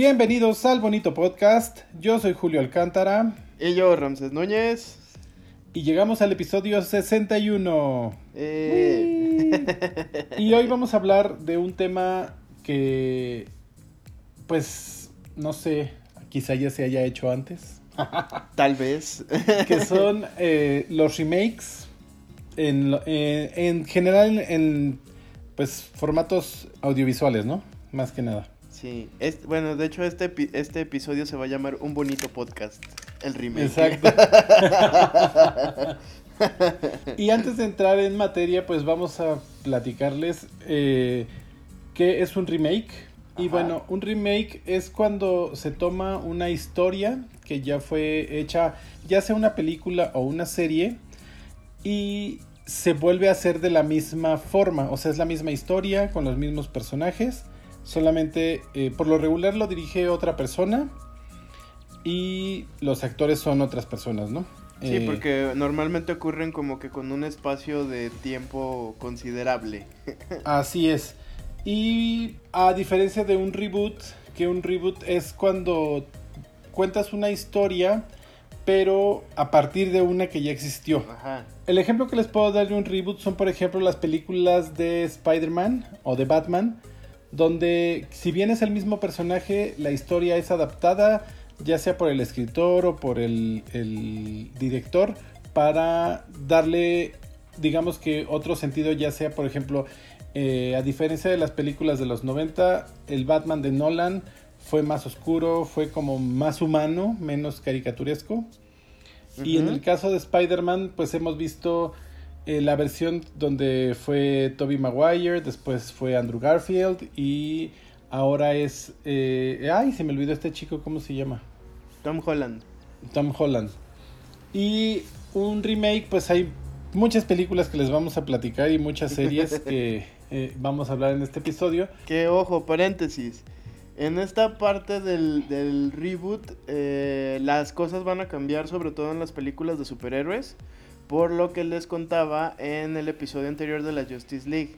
Bienvenidos al bonito podcast. Yo soy Julio Alcántara. Y yo, Ramses Núñez. Y llegamos al episodio 61. Eh. Y hoy vamos a hablar de un tema que, pues, no sé, quizá ya se haya hecho antes. Tal vez. que son eh, los remakes en, eh, en general en pues formatos audiovisuales, ¿no? Más que nada. Sí, es, bueno, de hecho este, este episodio se va a llamar Un Bonito Podcast, el remake. Exacto. y antes de entrar en materia, pues vamos a platicarles eh, qué es un remake. Y bueno, un remake es cuando se toma una historia que ya fue hecha, ya sea una película o una serie, y se vuelve a hacer de la misma forma. O sea, es la misma historia con los mismos personajes. Solamente eh, por lo regular lo dirige otra persona. Y los actores son otras personas, ¿no? Sí, Eh, porque normalmente ocurren como que con un espacio de tiempo considerable. Así es. Y a diferencia de un reboot, que un reboot es cuando cuentas una historia, pero a partir de una que ya existió. Ajá. El ejemplo que les puedo dar de un reboot son, por ejemplo, las películas de Spider-Man o de Batman, donde si bien es el mismo personaje, la historia es adaptada, ya sea por el escritor o por el, el director, para darle, digamos que otro sentido, ya sea, por ejemplo, eh, a diferencia de las películas de los 90, el Batman de Nolan fue más oscuro, fue como más humano, menos caricaturesco. Y en el caso de Spider-Man, pues hemos visto eh, la versión donde fue Tobey Maguire, después fue Andrew Garfield y ahora es... eh, ay, se me olvidó este chico, ¿cómo se llama? Tom Holland. Tom Holland. Y un remake, pues hay muchas películas que les vamos a platicar y muchas series que eh, vamos a hablar en este episodio. Que ojo, paréntesis. En esta parte del, del reboot, eh, las cosas van a cambiar, sobre todo en las películas de superhéroes, por lo que les contaba en el episodio anterior de la Justice League.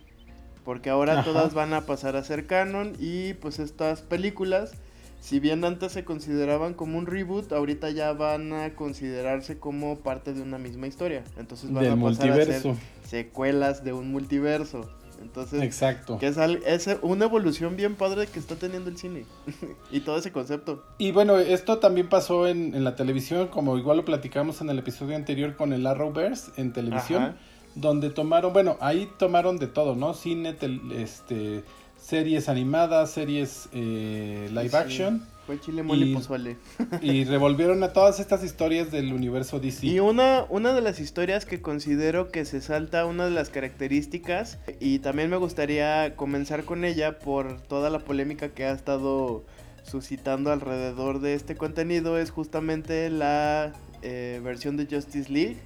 Porque ahora Ajá. todas van a pasar a ser canon y pues estas películas, si bien antes se consideraban como un reboot, ahorita ya van a considerarse como parte de una misma historia. Entonces van Del a pasar multiverso. a ser secuelas de un multiverso. Entonces, Exacto. que es, una evolución bien padre que está teniendo el cine. y todo ese concepto. Y bueno, esto también pasó en, en la televisión, como igual lo platicamos en el episodio anterior con el Arrowverse en televisión, Ajá. donde tomaron, bueno, ahí tomaron de todo, ¿no? Cine, tel- este, series animadas, series eh, live Sí. action, Fue chile mole Y- pozole. y revolvieron a todas estas historias del universo DC. Y una, una de las historias que considero que se salta una de las características, y también me gustaría comenzar con ella por toda la polémica que ha estado suscitando alrededor de este contenido, es justamente la eh, versión de Justice League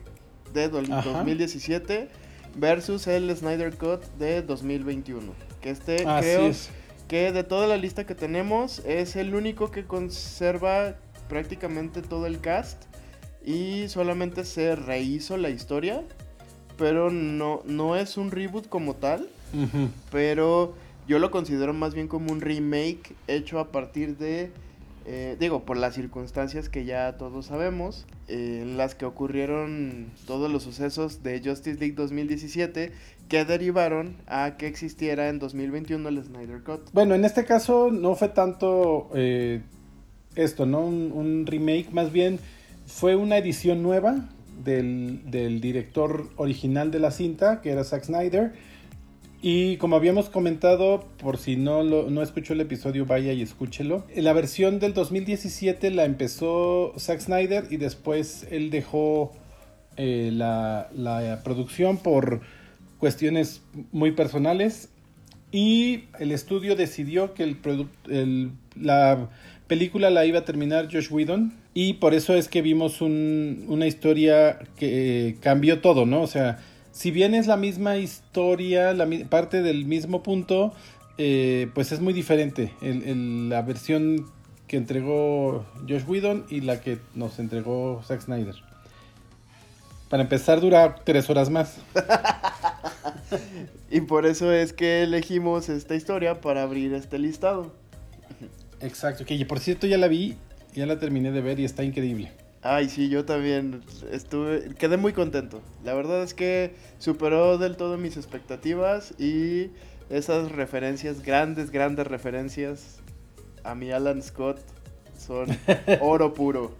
de do- Ajá. 2017 versus el Snyder Cut de 2021. Que este Así creo es. Que de toda la lista que tenemos es el único que conserva prácticamente todo el cast y solamente se rehizo la historia, pero no, no es un reboot como tal, pero yo lo considero más bien como un remake hecho a partir de, eh, digo, por las circunstancias que ya todos sabemos, eh, en las que ocurrieron todos los sucesos de Justice League 2017 que derivaron a que existiera en 2021 el Snyder Cut. Bueno, en este caso no fue tanto eh, esto, ¿no? Un, un remake, más bien fue una edición nueva del, del director original de la cinta, que era Zack Snyder. Y como habíamos comentado, por si no, lo, no escuchó el episodio, vaya y escúchelo. La versión del 2017 la empezó Zack Snyder y después él dejó eh, la, la producción por cuestiones muy personales y el estudio decidió que el el- la película la iba a terminar Josh Whedon y por eso es que vimos un- una historia que eh, cambió todo, ¿no? O sea, si bien es la misma historia, la parte del mismo punto, eh, pues es muy diferente el- el- la versión que entregó Josh Whedon y la que nos entregó Zack Snyder. Para empezar dura tres horas más. Y por eso es que elegimos esta historia para abrir este listado. Exacto, que por cierto ya la vi, ya la terminé de ver y está increíble. Ay, sí, yo también estuve, quedé muy contento. La verdad es que superó del todo mis expectativas y esas referencias, grandes, grandes referencias a mi Alan Scott son oro puro.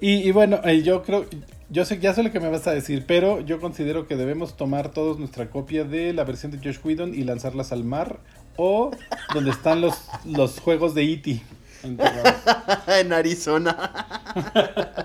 y, bueno, eh, yo creo, yo sé, ya sé lo que me vas a decir, pero yo considero que debemos tomar todos nuestra copia de la versión de Josh Whedon y lanzarlas al mar o donde están los, los juegos de E.T. en Arizona.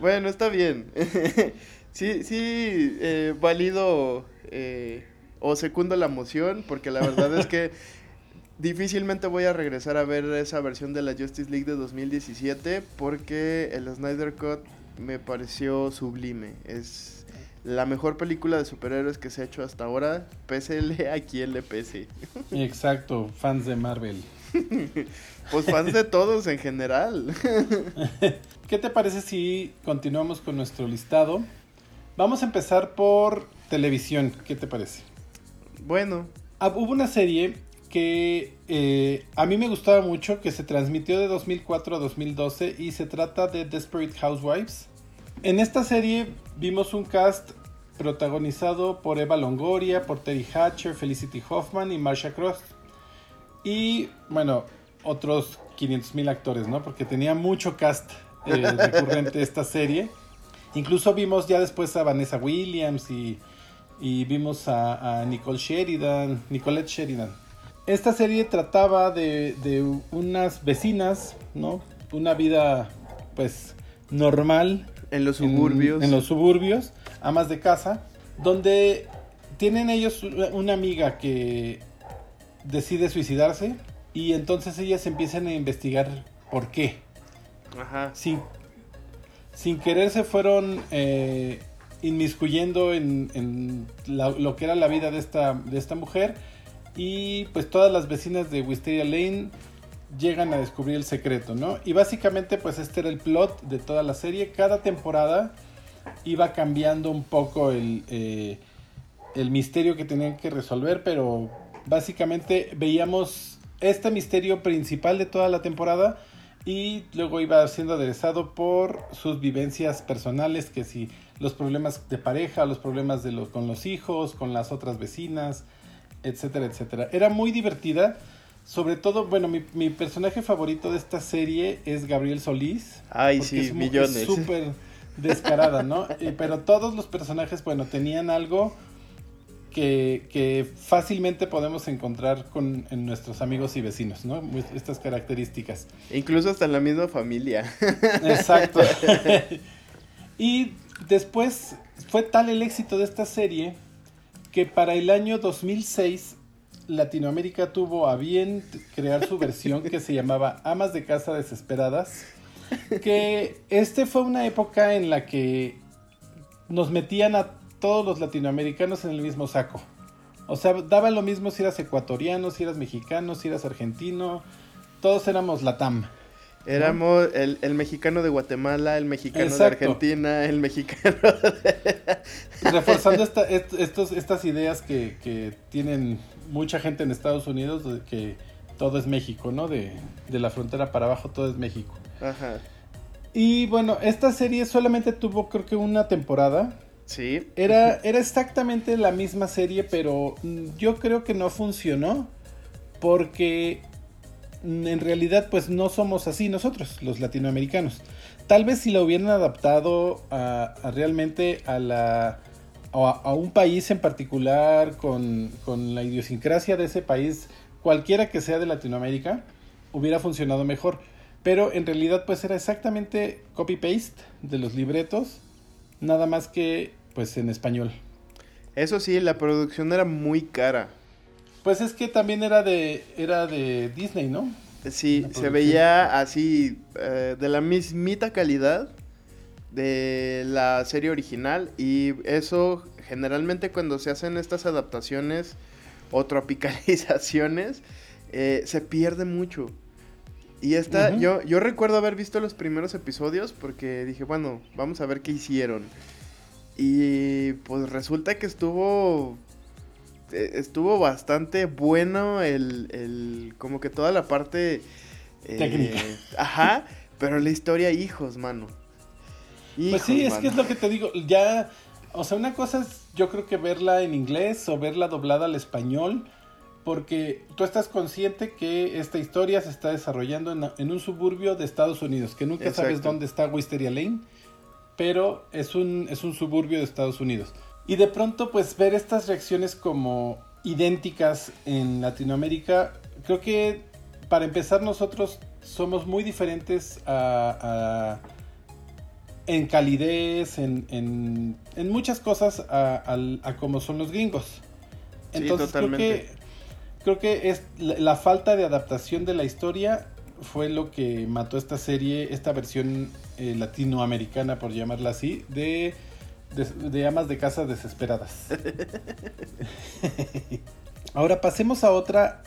bueno, está bien. sí, sí, eh, válido eh, o secundo la moción, porque la verdad es que difícilmente voy a regresar a ver esa versión de la Justice League de 2017, porque el Snyder Cut me pareció sublime. Es la mejor película de superhéroes que se ha hecho hasta ahora, pésele a quien le pese. Exacto, fans de Marvel. Pues fans de todos en general. ¿Qué te parece si continuamos con nuestro listado? Vamos a empezar por televisión. ¿Qué te parece? Bueno. Ah, hubo una serie que eh, a mí me gustaba mucho, que se transmitió de 2004 a 2012 y se trata de Desperate Housewives. En esta serie vimos un cast protagonizado por Eva Longoria, por Terry Hatcher, Felicity Hoffman y Marsha Cross. Y bueno, otros 500 mil actores, ¿no? Porque tenía mucho cast eh, recurrente esta serie. Incluso vimos ya después a Vanessa Williams y, vimos a, Nicole Sheridan, Nicolette Sheridan. Esta serie trataba de, de unas vecinas, ¿no? Una vida, pues, normal. En los suburbios. en los suburbios, amas de casa, donde tienen ellos una amiga que decide suicidarse y entonces ellas empiezan a investigar por qué. Ajá. Sin, sin querer se fueron eh, inmiscuyendo en, lo que era la vida de esta, de esta mujer y pues todas las vecinas de Wisteria Lane llegan a descubrir el secreto, ¿no? Y básicamente pues este era el plot de toda la serie. Cada temporada iba cambiando un poco el, eh, el misterio que tenían que resolver, pero básicamente veíamos este misterio principal de toda la temporada y luego iba siendo aderezado por sus vivencias personales, que si los problemas de pareja, los problemas de los, con los hijos, con las otras vecinas, etcétera, etcétera. Era muy divertida. Sobre todo, bueno, mi, personaje favorito de esta serie es Gabriel Solís. Ay, sí, es millones. Súper descarada, ¿no? pero todos los personajes, bueno, tenían algo que, fácilmente podemos encontrar con, en nuestros amigos y vecinos, ¿no? Estas características. Incluso hasta en la misma familia. Exacto. y después fue tal el éxito de esta serie que para el año 2006 Latinoamérica tuvo a bien crear su versión que se llamaba Amas de Casa Desesperadas. Que este fue una época en la que nos metían a todos los latinoamericanos en el mismo saco. O sea, daba lo mismo si eras ecuatoriano, si eras mexicano, si eras argentino. Todos éramos Latam. Éramos el, mexicano de Guatemala, el mexicano de Argentina, el mexicano de... Reforzando estos, estas ideas que, que, tienen mucha gente en Estados Unidos, de que todo es México, ¿no? De, de la frontera para abajo todo es México. Ajá. Y bueno, esta serie solamente tuvo creo que una temporada. Sí. Era, era exactamente la misma serie, pero yo creo que no funcionó porque en realidad pues no somos así nosotros, los latinoamericanos. Tal vez si la hubieran adaptado a, realmente a la a, un país en particular con, con, la idiosincrasia de ese país, cualquiera que sea de Latinoamérica, hubiera funcionado mejor. Pero en realidad pues era exactamente copy-paste de los libretos, nada más que pues en español. Eso sí, la producción era muy cara. Pues es que también era de era de Disney, ¿no? Sí, se veía así eh, de la mismita calidad de la serie original y eso generalmente cuando se hacen estas adaptaciones o tropicalizaciones eh, se pierde mucho. Y esta, yo, yo recuerdo haber visto los primeros episodios porque dije, bueno, vamos a ver qué hicieron. Y pues resulta que estuvo eh, estuvo bastante bueno el, el como que toda la parte... Eh, Técnica. Ajá, pero la historia, hijos, mano. pues sí, es que es lo que te digo, ya, o sea, una cosa es yo creo que verla en inglés o verla doblada al español, porque tú estás consciente que esta historia se está desarrollando en, un suburbio de Estados Unidos, que nunca sabes dónde está Wisteria Lane, pero es un, es un suburbio de Estados Unidos. Y de pronto, pues ver estas reacciones como idénticas en Latinoamérica, creo que para empezar nosotros somos muy diferentes a, en calidez, en, en, muchas cosas a, a, como son los gringos. Entonces creo que creo que es la, falta de adaptación de la historia fue lo que mató esta serie, esta versión eh, latinoamericana, por llamarla así, de, de, amas de casa desesperadas. Ahora pasemos a otra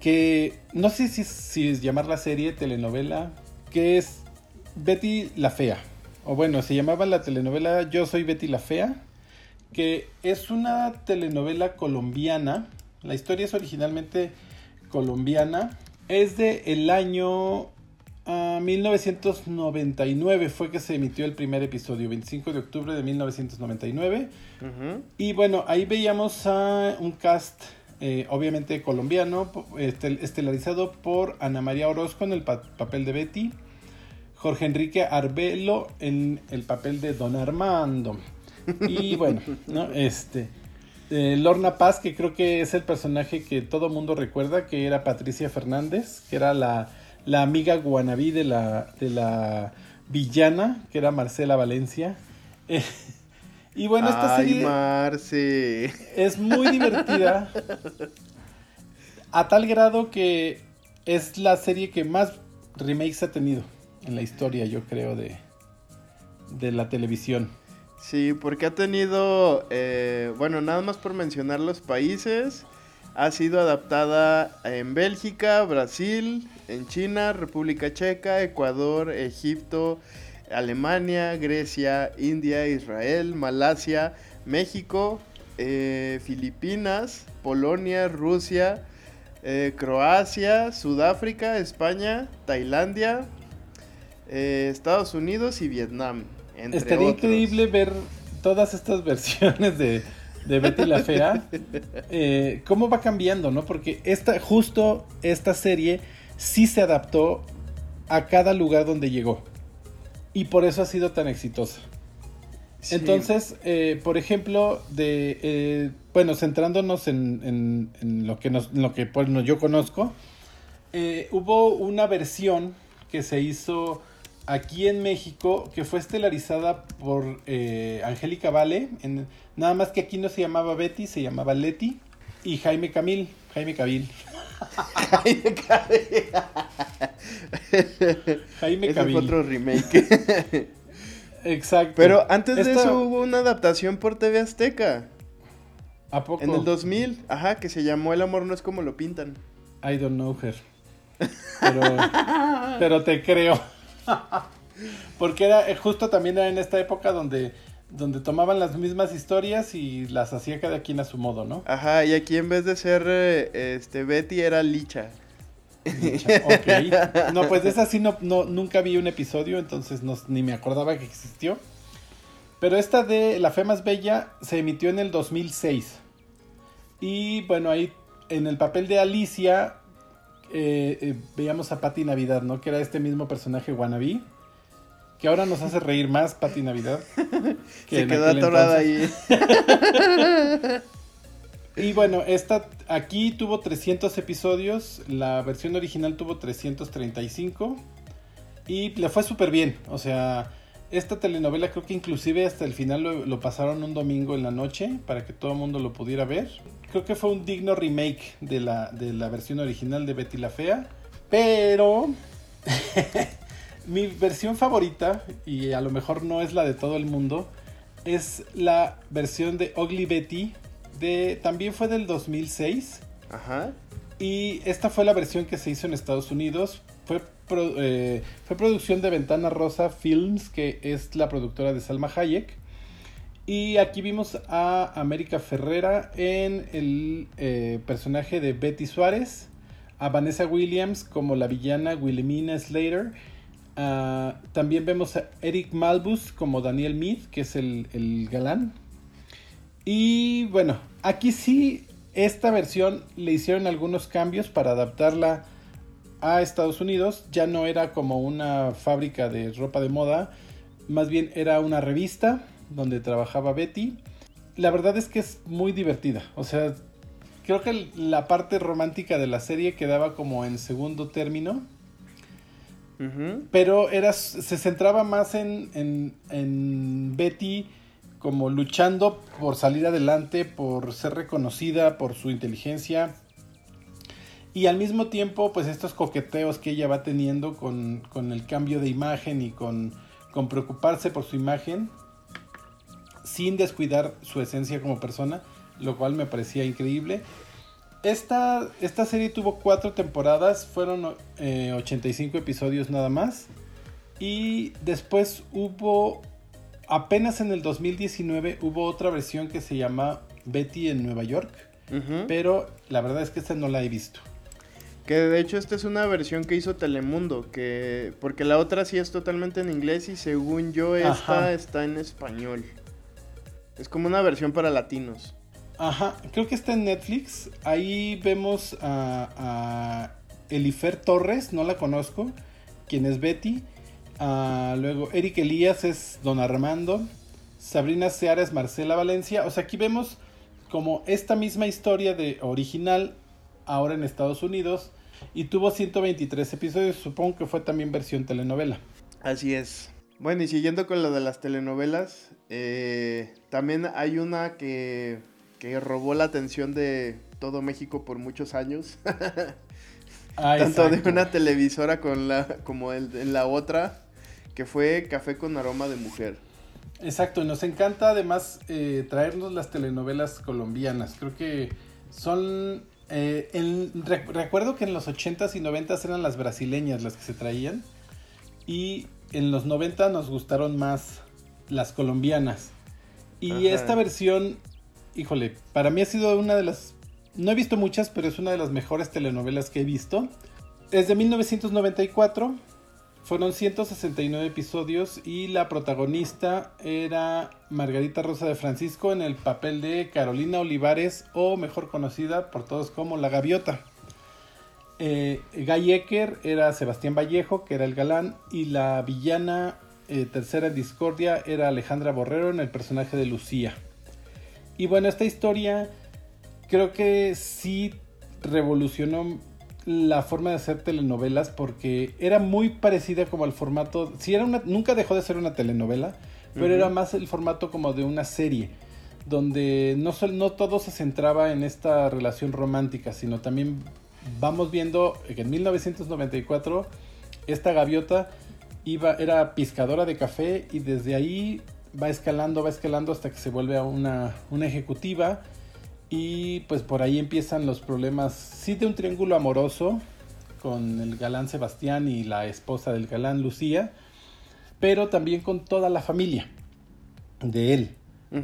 que no sé si, si es llamarla serie, telenovela, que es Betty la Fea. O bueno, se llamaba la telenovela Yo soy Betty la Fea, que es una telenovela colombiana la historia es originalmente colombiana. Es de el año 1999 ah, fue que se emitió el primer episodio, 25 de octubre de 1999. Y bueno, ahí veíamos a un cast eh, obviamente colombiano, estelarizado por Ana María Orozco en el papel de Betty, Jorge Enrique Arbelo en el papel de Don Armando. Y bueno, ¿no? Este, eh, Lorna Paz, que creo que es el personaje que todo mundo recuerda, que era Patricia Fernández, que era la, amiga guanabí de la, de la villana, que era Marcela Valencia. y bueno, esta serie es muy divertida. a tal grado que es la serie que más remakes ha tenido en la historia, yo creo, de, de la televisión. Sí, porque ha tenido, eh, bueno, nada más por mencionar los países, ha sido adaptada en Bélgica, Brasil, en China, República Checa, Ecuador, Egipto, Alemania, Grecia, India, Israel, Malasia, México, eh, Filipinas, Polonia, Rusia, eh, Croacia, Sudáfrica, España, Tailandia, Estados Unidos y Vietnam. Estaría increíble ver todas estas versiones de, Betty la Fea. Eh, cómo va cambiando, ¿no? Porque esta, justo esta serie sí se adaptó a cada lugar donde llegó. Y por eso ha sido tan exitosa. Entonces, eh, por ejemplo, de eh, bueno, centrándonos en, lo que nos, lo que pues, yo conozco, hubo una versión que se hizo aquí en México que fue estelarizada por eh, Angélica Vale. En, nada más que aquí no se llamaba Betty, se llamaba Leti. Y Jaime Camil. Jaime Cabil. Jaime Cabil. Jaime Cabil. otro remake. Exacto. Pero antes de eso hubo una adaptación por TV Azteca. ¿A poco? En el 2000, ajá, que se llamó El amor no es como lo pintan. I don't know her. Pero, pero te creo. Porque era eh, justo también era en esta época donde, donde tomaban las mismas historias y las hacía cada quien a su modo, ¿no? Ajá, y aquí en vez de ser eh, este Betty era Licha. Licha No, pues de esa sí no, nunca vi un episodio, entonces ni me acordaba que existió. Pero esta de La Fe Más Bella se emitió en el 2006. Y bueno, ahí en el papel de Alicia eh, eh, veíamos a Patti Navidad, ¿no? Que era este mismo personaje wannabe. Que ahora nos hace reír más Patti Navidad. Que Se quedó atorada ahí. y bueno, esta aquí tuvo 300 episodios. La versión original tuvo 335. Y le fue súper bien. O sea, esta telenovela creo que inclusive hasta el final lo, pasaron un domingo en la noche para que todo el mundo lo pudiera ver. Creo que fue un digno remake de la, de la versión original de Betty la Fea. Pero mi versión favorita, y a lo mejor no es la de todo el mundo, es la versión de Ugly Betty. De, también fue del 2006. Ajá. Y esta fue la versión que se hizo en Estados Unidos. Fue eh, fue producción de Ventana Rosa Films, que es la productora de Salma Hayek. Y aquí vimos a América Ferrera en el eh, personaje de Betty Suárez, a Vanessa Williams como la villana Wilhelmina Slater. También vemos a Eric Malbus como Daniel Mead, que es el, el galán. Y bueno, aquí sí, esta versión le hicieron algunos cambios para adaptarla a Estados Unidos. Ya no era como una fábrica de ropa de moda, más bien era una revista donde trabajaba Betty. La verdad es que es muy divertida. O sea, creo que la parte romántica de la serie quedaba como en segundo término. Pero era, se centraba más en, en, en, Betty como luchando por salir adelante, por ser reconocida, por su inteligencia. Y al mismo tiempo, pues estos coqueteos que ella va teniendo con, con el cambio de imagen y con, con preocuparse por su imagen sin descuidar su esencia como persona, lo cual me parecía increíble. Esta, esta serie tuvo cuatro temporadas, fueron 85 eh, episodios nada más. Y después hubo, apenas en el 2019, hubo otra versión que se llama Betty en Nueva York. Pero la verdad es que esta no la he visto. Que de hecho esta es una versión que hizo Telemundo, que porque la otra sí es totalmente en inglés y según yo esta está en español. Es como una versión para latinos. Ajá, creo que está en Netflix. Ahí vemos a, Elifer Torres, no la conozco, quien es Betty. Ah, luego Eric Elías es Don Armando. Sabrina Seara es Marcela Valencia. O sea, aquí vemos como esta misma historia de original ahora en Estados Unidos y tuvo 123 episodios. Supongo que fue también versión telenovela. Así es. Bueno, y siguiendo con lo de las telenovelas, eh, también hay una que, que, robó la atención de todo México por muchos años. Ah, Tanto de una televisora con la, como en la otra, que fue Café con aroma de mujer. Exacto, y nos encanta además eh, traernos las telenovelas colombianas. Creo que son... Eh, recuerdo que en los 80s y 90s eran las brasileñas las que se traían. Y en los 90 nos gustaron más las colombianas. Y esta versión, híjole, para mí ha sido una de las... No he visto muchas, pero es una de las mejores telenovelas que he visto. Es de 1994, fueron 169 episodios y la protagonista era Margarita Rosa de Francisco en el papel de Carolina Olivares o mejor conocida por todos como La Gaviota. Eh, Guy Ecker era Sebastián Vallejo, que era el galán, y la villana eh, tercera en discordia era Alejandra Borrero en el personaje de Lucía. Y bueno, esta historia creo que sí revolucionó la forma de hacer telenovelas porque era muy parecida como al formato, si era una, nunca dejó de ser una telenovela, pero era más el formato como de una serie, donde no, no todo se centraba en esta relación romántica, sino también vamos viendo que en 1994 esta gaviota iba, era pescadora de café y desde ahí va escalando, va escalando hasta que se vuelve a una, una ejecutiva y pues por ahí empiezan los problemas, sí de un triángulo amoroso con el galán Sebastián y la esposa del galán Lucía, pero también con toda la familia de él,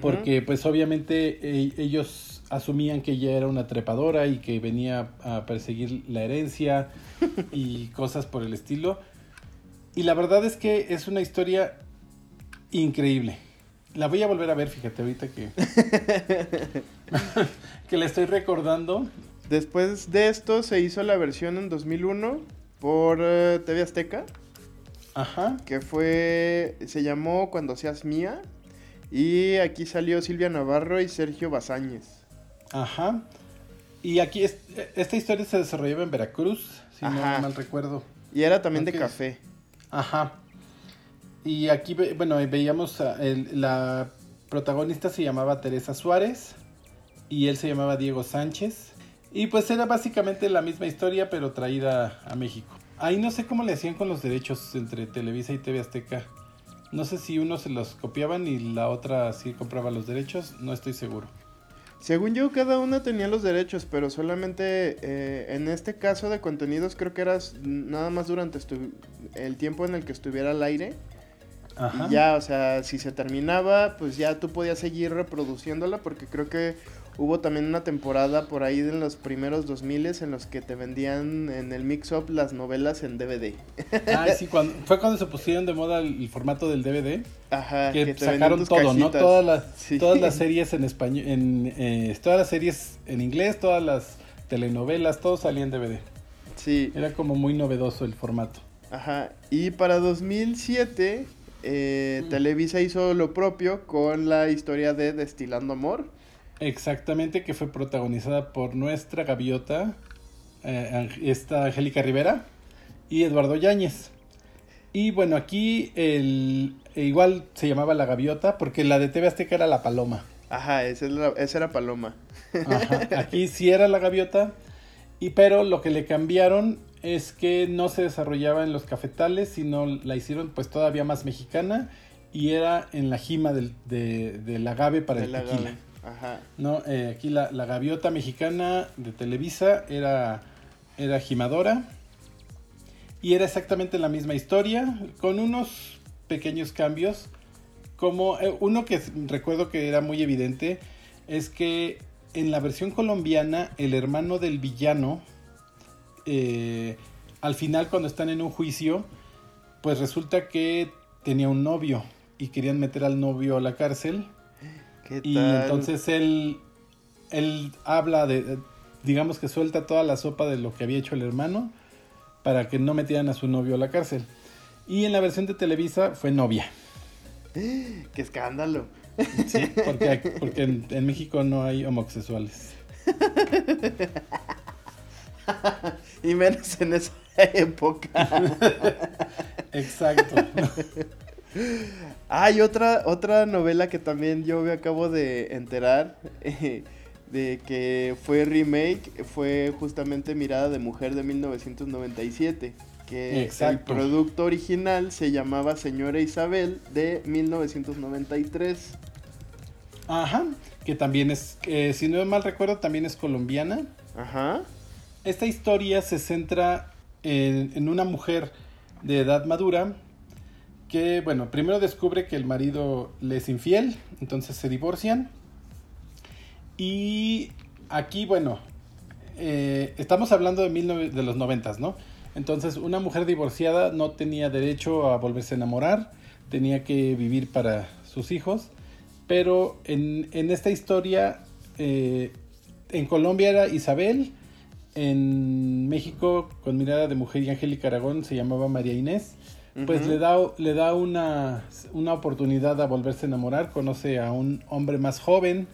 porque pues obviamente e, ellos asumían que ella era una trepadora y que venía a perseguir la herencia y cosas por el estilo. Y la verdad es que es una historia increíble. La voy a volver a ver, fíjate, ahorita que, que la estoy recordando. Después de esto se hizo la versión en 2001 por eh, TV Azteca. Ajá. Que fue, se llamó Cuando seas mía. Y aquí salió Silvia Navarro y Sergio Bazáñez. Ajá. Y aquí esta historia se desarrollaba en Veracruz, si no mal recuerdo. Y era también de café. Ajá. Y aquí, bueno, veíamos la protagonista se llamaba Teresa Suárez y él se llamaba Diego Sánchez. Y pues era básicamente la misma historia, pero traída a México. Ahí no sé cómo le hacían con los derechos entre Televisa y TV Azteca. No sé si uno se los copiaban y la otra sí compraba los derechos, no estoy seguro. Según yo, cada una tenía los derechos, pero solamente eh, en este caso de contenidos creo que eras nada más durante el tiempo en el que estuviera al aire. Y ya, o sea, si se terminaba, pues ya tú podías seguir reproduciéndola porque creo que hubo también una temporada por ahí en los primeros 2000 en los que te vendían en el mix-up las novelas en DVD. Ah, sí, cuando, fue cuando se pusieron de moda el, formato del DVD. Ajá, que, sacaron todo, ¿no? Todas las, todas las series en español, en, eh, todas las series en inglés, todas las telenovelas, todo salía en DVD. Sí. Era como muy novedoso el formato. Ajá, y para 2007 eh, Televisa hizo lo propio con la historia de Destilando Amor. Exactamente, que fue protagonizada por nuestra gaviota, eh, esta Angélica Rivera y Eduardo Yáñez. Y bueno, aquí el, igual se llamaba La Gaviota porque la de TV Azteca era La Paloma. Ajá, esa, era Paloma. Ajá, aquí sí era La Gaviota, y pero lo que le cambiaron es que no se desarrollaba en los cafetales, sino la hicieron pues todavía más mexicana y era en la jima del, de, del agave para el tequila. No, eh, aquí la, gaviota mexicana de Televisa era, era jimadora y era exactamente la misma historia con unos pequeños cambios. Como eh, uno que recuerdo que era muy evidente es que en la versión colombiana el hermano del villano eh, al final cuando están en un juicio, pues resulta que tenía un novio y querían meter al novio a la cárcel. Y entonces él, él habla de, digamos que suelta toda la sopa de lo que había hecho el hermano para que no metieran a su novio a la cárcel. Y en la versión de Televisa fue novia. ¡Qué escándalo! Sí, porque, porque en, en México no hay homosexuales. y menos en esa época. Exacto. Hay otra, otra novela que también yo me acabo de enterar de que fue remake, fue justamente Mirada de Mujer de 1997. Que el producto original se llamaba Señora Isabel de 1993. Ajá, que también es, si no mal recuerdo, también es colombiana. Ajá. Esta historia se centra en, una mujer de edad madura que, bueno, primero descubre que el marido le es infiel, entonces se divorcian. Y aquí, bueno, eh, estamos hablando de, mil de los noventas, ¿no? Entonces, una mujer divorciada no tenía derecho a volverse a enamorar, tenía que vivir para sus hijos, pero en, esta historia, eh, en Colombia era Isabel, en México, con mirada de mujer y Angélica Aragón, se llamaba María Inés. Pues le da, le da una, una oportunidad a volverse a enamorar, conoce a un hombre más joven.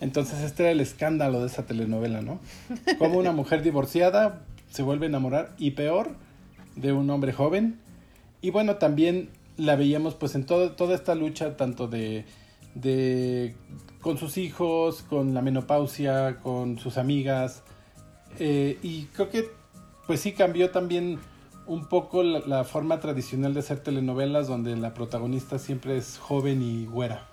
Entonces este era el escándalo de esa telenovela, ¿no? Como una mujer divorciada se vuelve a enamorar y peor de un hombre joven. Y bueno, también la veíamos pues en todo, toda esta lucha tanto de, de con sus hijos, con la menopausia, con sus amigas, eh, y creo que, pues sí, cambió también un poco la, forma tradicional de hacer telenovelas donde la protagonista siempre es joven y güera,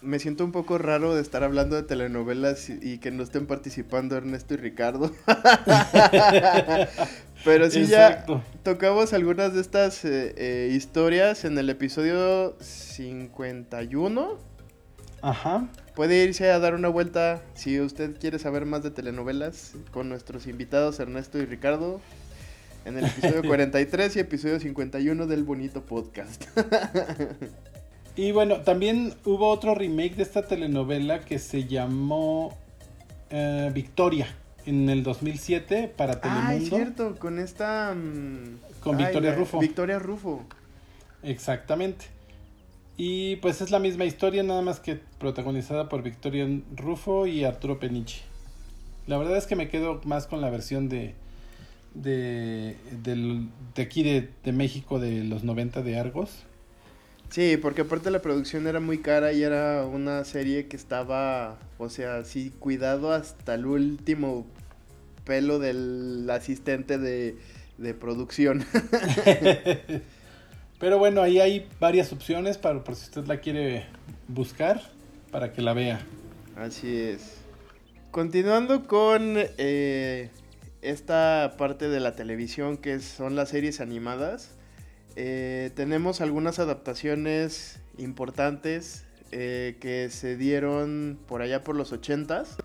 Me siento un poco raro de estar hablando de telenovelas y, que no estén participando Ernesto y Ricardo. Pero sí ya tocamos algunas de estas eh, eh, historias en el episodio 51. Ajá. Puede irse a dar una vuelta si usted quiere saber más de telenovelas con nuestros invitados Ernesto y Ricardo en el episodio 43 y episodio 51 del bonito podcast. y bueno, también hubo otro remake de esta telenovela que se llamó eh, Victoria en el 2007 para Telemundo. Ah, es cierto, con esta... Mm, con Victoria Rufo. Victoria Rufo. Exactamente. Y pues es la misma historia, nada más que protagonizada por Victoria Rufo y Arturo Peniche. La verdad es que me quedo más con la versión de de, de aquí de, de, México de los 90 de Argos. Sí, porque aparte la producción era muy cara y era una serie que estaba, o sea, sí, cuidado hasta el último pelo del asistente de, de producción. Pero bueno, ahí hay varias opciones para por si usted la quiere buscar para que la vea. Así es. Continuando con eh, esta parte de la televisión que son las series animadas. eh, tenemos algunas adaptaciones importantes eh, que se dieron por allá por los 80s.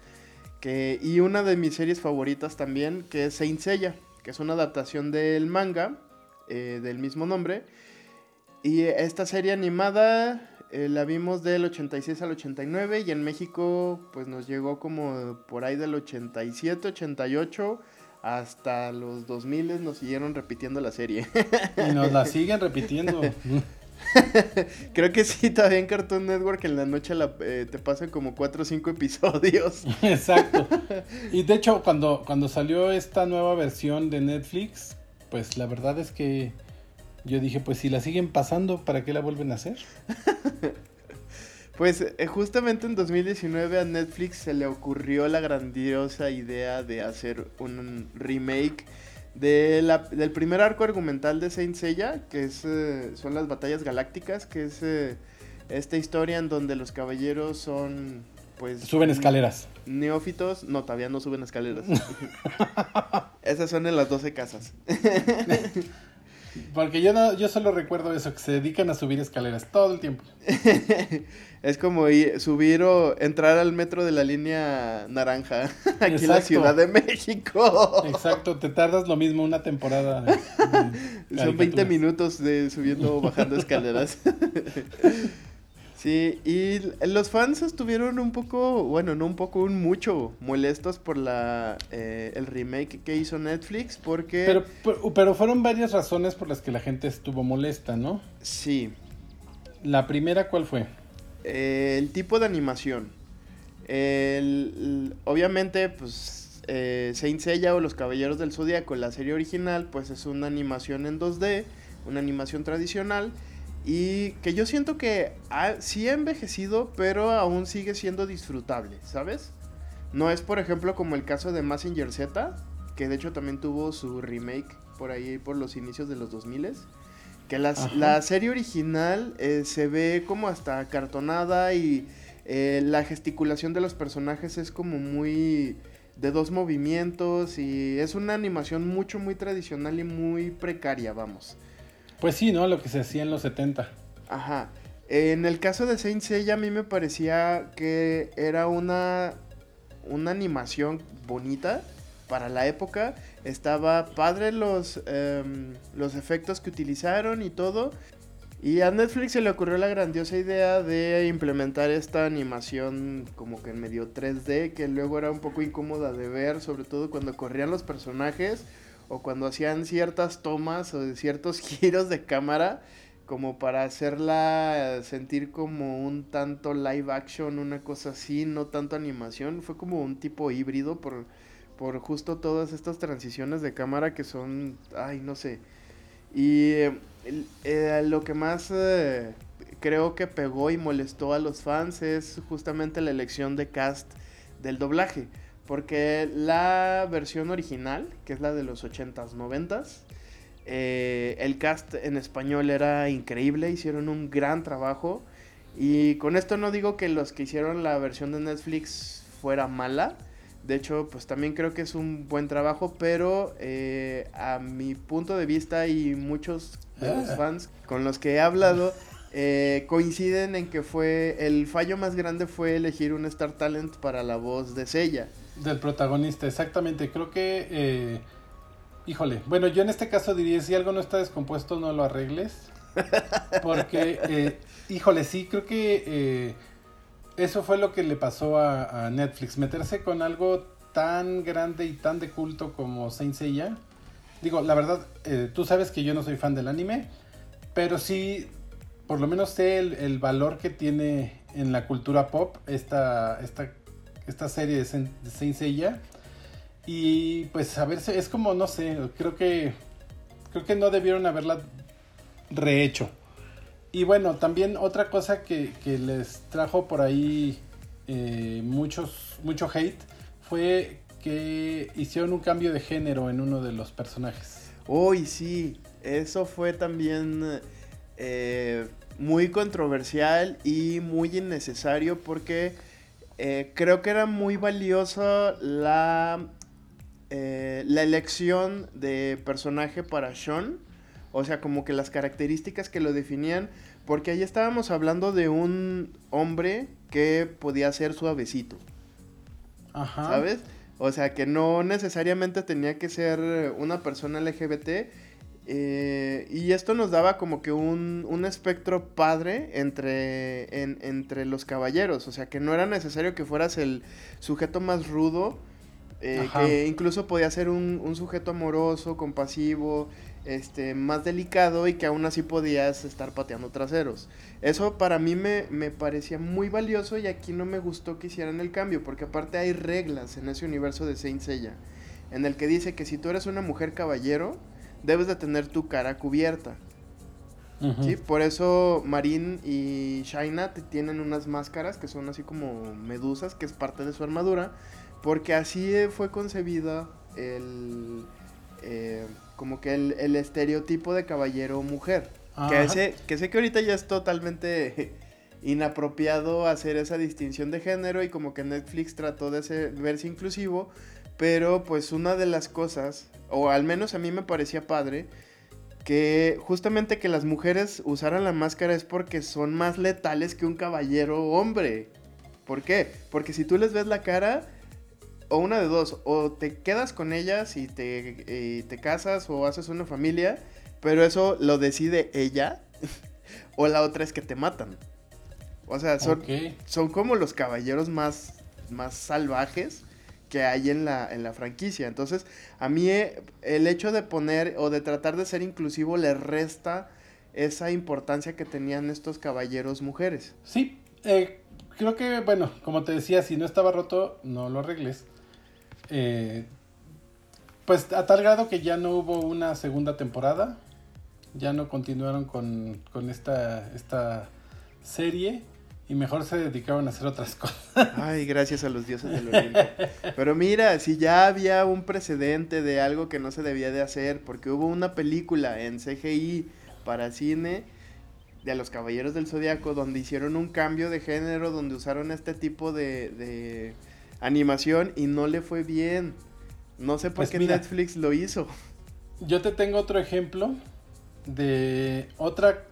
Que, y una de mis series favoritas también, que es Saint Seiya, que es una adaptación del manga eh, del mismo nombre. Y esta serie animada la vimos del 86 al 89 y en México pues nos llegó como por ahí del 87, 88 hasta los 2000 nos siguieron repitiendo la serie. Y nos la siguen repitiendo. Creo que sí, todavía en Cartoon Network en la noche eh, te pasan como 4 o 5 episodios. Exacto. Y de hecho, cuando, cuando salió esta nueva versión de Netflix, pues la verdad es que yo dije, pues si la siguen pasando, ¿para qué la vuelven a hacer? Pues eh, justamente en 2019 a Netflix se le ocurrió la grandiosa idea de hacer un remake de la, del primer arco argumental de Saint Seiya, que es, eh, son las batallas galácticas, que es eh, esta historia en donde los caballeros son pues suben escaleras. Neófitos, no, todavía no suben escaleras. Esas son en las 12 casas. Porque yo no, yo solo recuerdo eso, que se dedican a subir escaleras todo el tiempo. es como subir o entrar al metro de la línea naranja aquí en la Ciudad de México. Exacto, te tardas lo mismo una temporada. Son 20 minutos de subiendo o bajando escaleras. Sí, y los fans estuvieron un poco, bueno, no un poco, un mucho molestos por la eh, el remake que hizo Netflix porque... Pero, pero, fueron varias razones por las que la gente estuvo molesta, ¿no? Sí. ¿La primera cuál fue? Eh, el tipo de animación. obviamente, pues, eh, Saint Seiya o Los Caballeros del Zodíaco, la serie original, pues es una animación en 2D, una animación tradicional y que yo siento que sí ha envejecido, pero aún sigue siendo disfrutable, ¿sabes? No es, por ejemplo, como el caso de Massinger Z, que de hecho también tuvo su remake por ahí por los inicios de los 2000 que la serie original eh, se ve como hasta cartonada y eh, la gesticulación de los personajes es como muy de dos movimientos y es una animación mucho muy tradicional y muy precaria, vamos. Pues sí, ¿no? Lo que se hacía en los 70. Ajá. En el caso de Saint Seiya a mí me parecía que era una, una animación bonita para la época. Estaba padre los, em, los efectos que utilizaron y todo. Y a Netflix se le ocurrió la grandiosa idea de implementar esta animación como que en medio 3D, que luego era un poco incómoda de ver, sobre todo cuando corrían los personajes o cuando hacían ciertas tomas o ciertos giros de cámara como para hacerla sentir como un tanto live action, una cosa así, no tanto animación, fue como un tipo híbrido por, por justo todas estas transiciones de cámara que son, ay, no sé. Y eh, lo que más eh, creo que pegó y molestó a los fans es justamente la elección de cast del doblaje. Porque la versión original, que es la de los 80s, 90s, eh, el cast en español era increíble, hicieron un gran trabajo. Y con esto no digo que los que hicieron la versión de Netflix fuera mala. De hecho, pues también creo que es un buen trabajo, pero eh, a mi punto de vista y muchos de los fans con los que he hablado eh, coinciden en que fue el fallo más grande fue elegir un Star Talent para la voz de Sella. Del protagonista, exactamente. Creo que, eh, híjole, bueno, yo en este caso diría, si algo no está descompuesto, no lo arregles. Porque, eh, híjole, sí, creo que eh, eso fue lo que le pasó a, Netflix. Meterse con algo tan grande y tan de culto como Saint Seiya. Digo, la verdad, tú sabes que yo no soy fan del anime, pero sí, por lo menos sé el, el valor que tiene en la cultura pop esta, esta esta serie de Saint Seiya. Y pues a ver, es como, no sé, creo que creo que no debieron haberla rehecho. Y bueno, también otra cosa que, les trajo por ahí eh, muchos, mucho hate fue que hicieron un cambio de género en uno de los personajes. Uy, sí, eso fue también eh, muy controversial y muy innecesario porque eh, creo que era muy valiosa la, eh, la elección de personaje para Sean. O sea, como que las características que lo definían, porque ahí estábamos hablando de un hombre que podía ser suavecito. Ajá. ¿Sabes? O sea, que no necesariamente tenía que ser una persona LGBT. Eh, y esto nos daba como que un, un espectro padre entre, entre los caballeros. O sea, que no era necesario que fueras el sujeto más rudo. Eh, que incluso podía ser un, un sujeto amoroso, compasivo, este, más delicado y que aún así podías estar pateando traseros. Eso para mí me, me, parecía muy valioso y aquí no me gustó que hicieran el cambio, porque aparte hay reglas en ese universo de Saint Seiya, en el que dice que si tú eres una mujer caballero, debes de tener tu cara cubierta. ¿Sí? Por eso Marin y Shaina tienen unas máscaras que son así como medusas, que es parte de su armadura, porque así fue concebida el... Eh, como que el, estereotipo de caballero mujer. Que, sé, que sé que ahorita ya es totalmente inapropiado hacer esa distinción de género y como que Netflix trató de verse inclusivo, pero pues una de las cosas, o al menos a mí me parecía padre, que justamente que las mujeres usaran la máscara es porque son más letales que un caballero hombre. ¿Por qué? Porque si tú les ves la cara, o una de dos, o te quedas con ellas y te, te casas o haces una familia, pero eso lo decide ella, o la otra es que te matan. O sea, son, son como los caballeros más, más salvajes que hay en la, en la franquicia. Entonces, a mí eh, el hecho de poner o de tratar de ser inclusivo le resta esa importancia que tenían estos caballeros mujeres. Sí, eh, creo que, bueno, como te decía, si no estaba roto, no lo arregles. Eh, pues a tal grado que ya no hubo una segunda temporada. Ya no continuaron con, esta, esta serie. Y mejor se dedicaron a hacer otras cosas. Ay, gracias a los dioses del Olimpo. Pero mira, si ya había un precedente de algo que no se debía de hacer, porque hubo una película en CGI para cine de los Caballeros del Zodiaco donde hicieron un cambio de género, donde usaron este tipo de animación y no le fue bien. No sé por pues qué Netflix lo hizo. Yo te tengo otro ejemplo de otra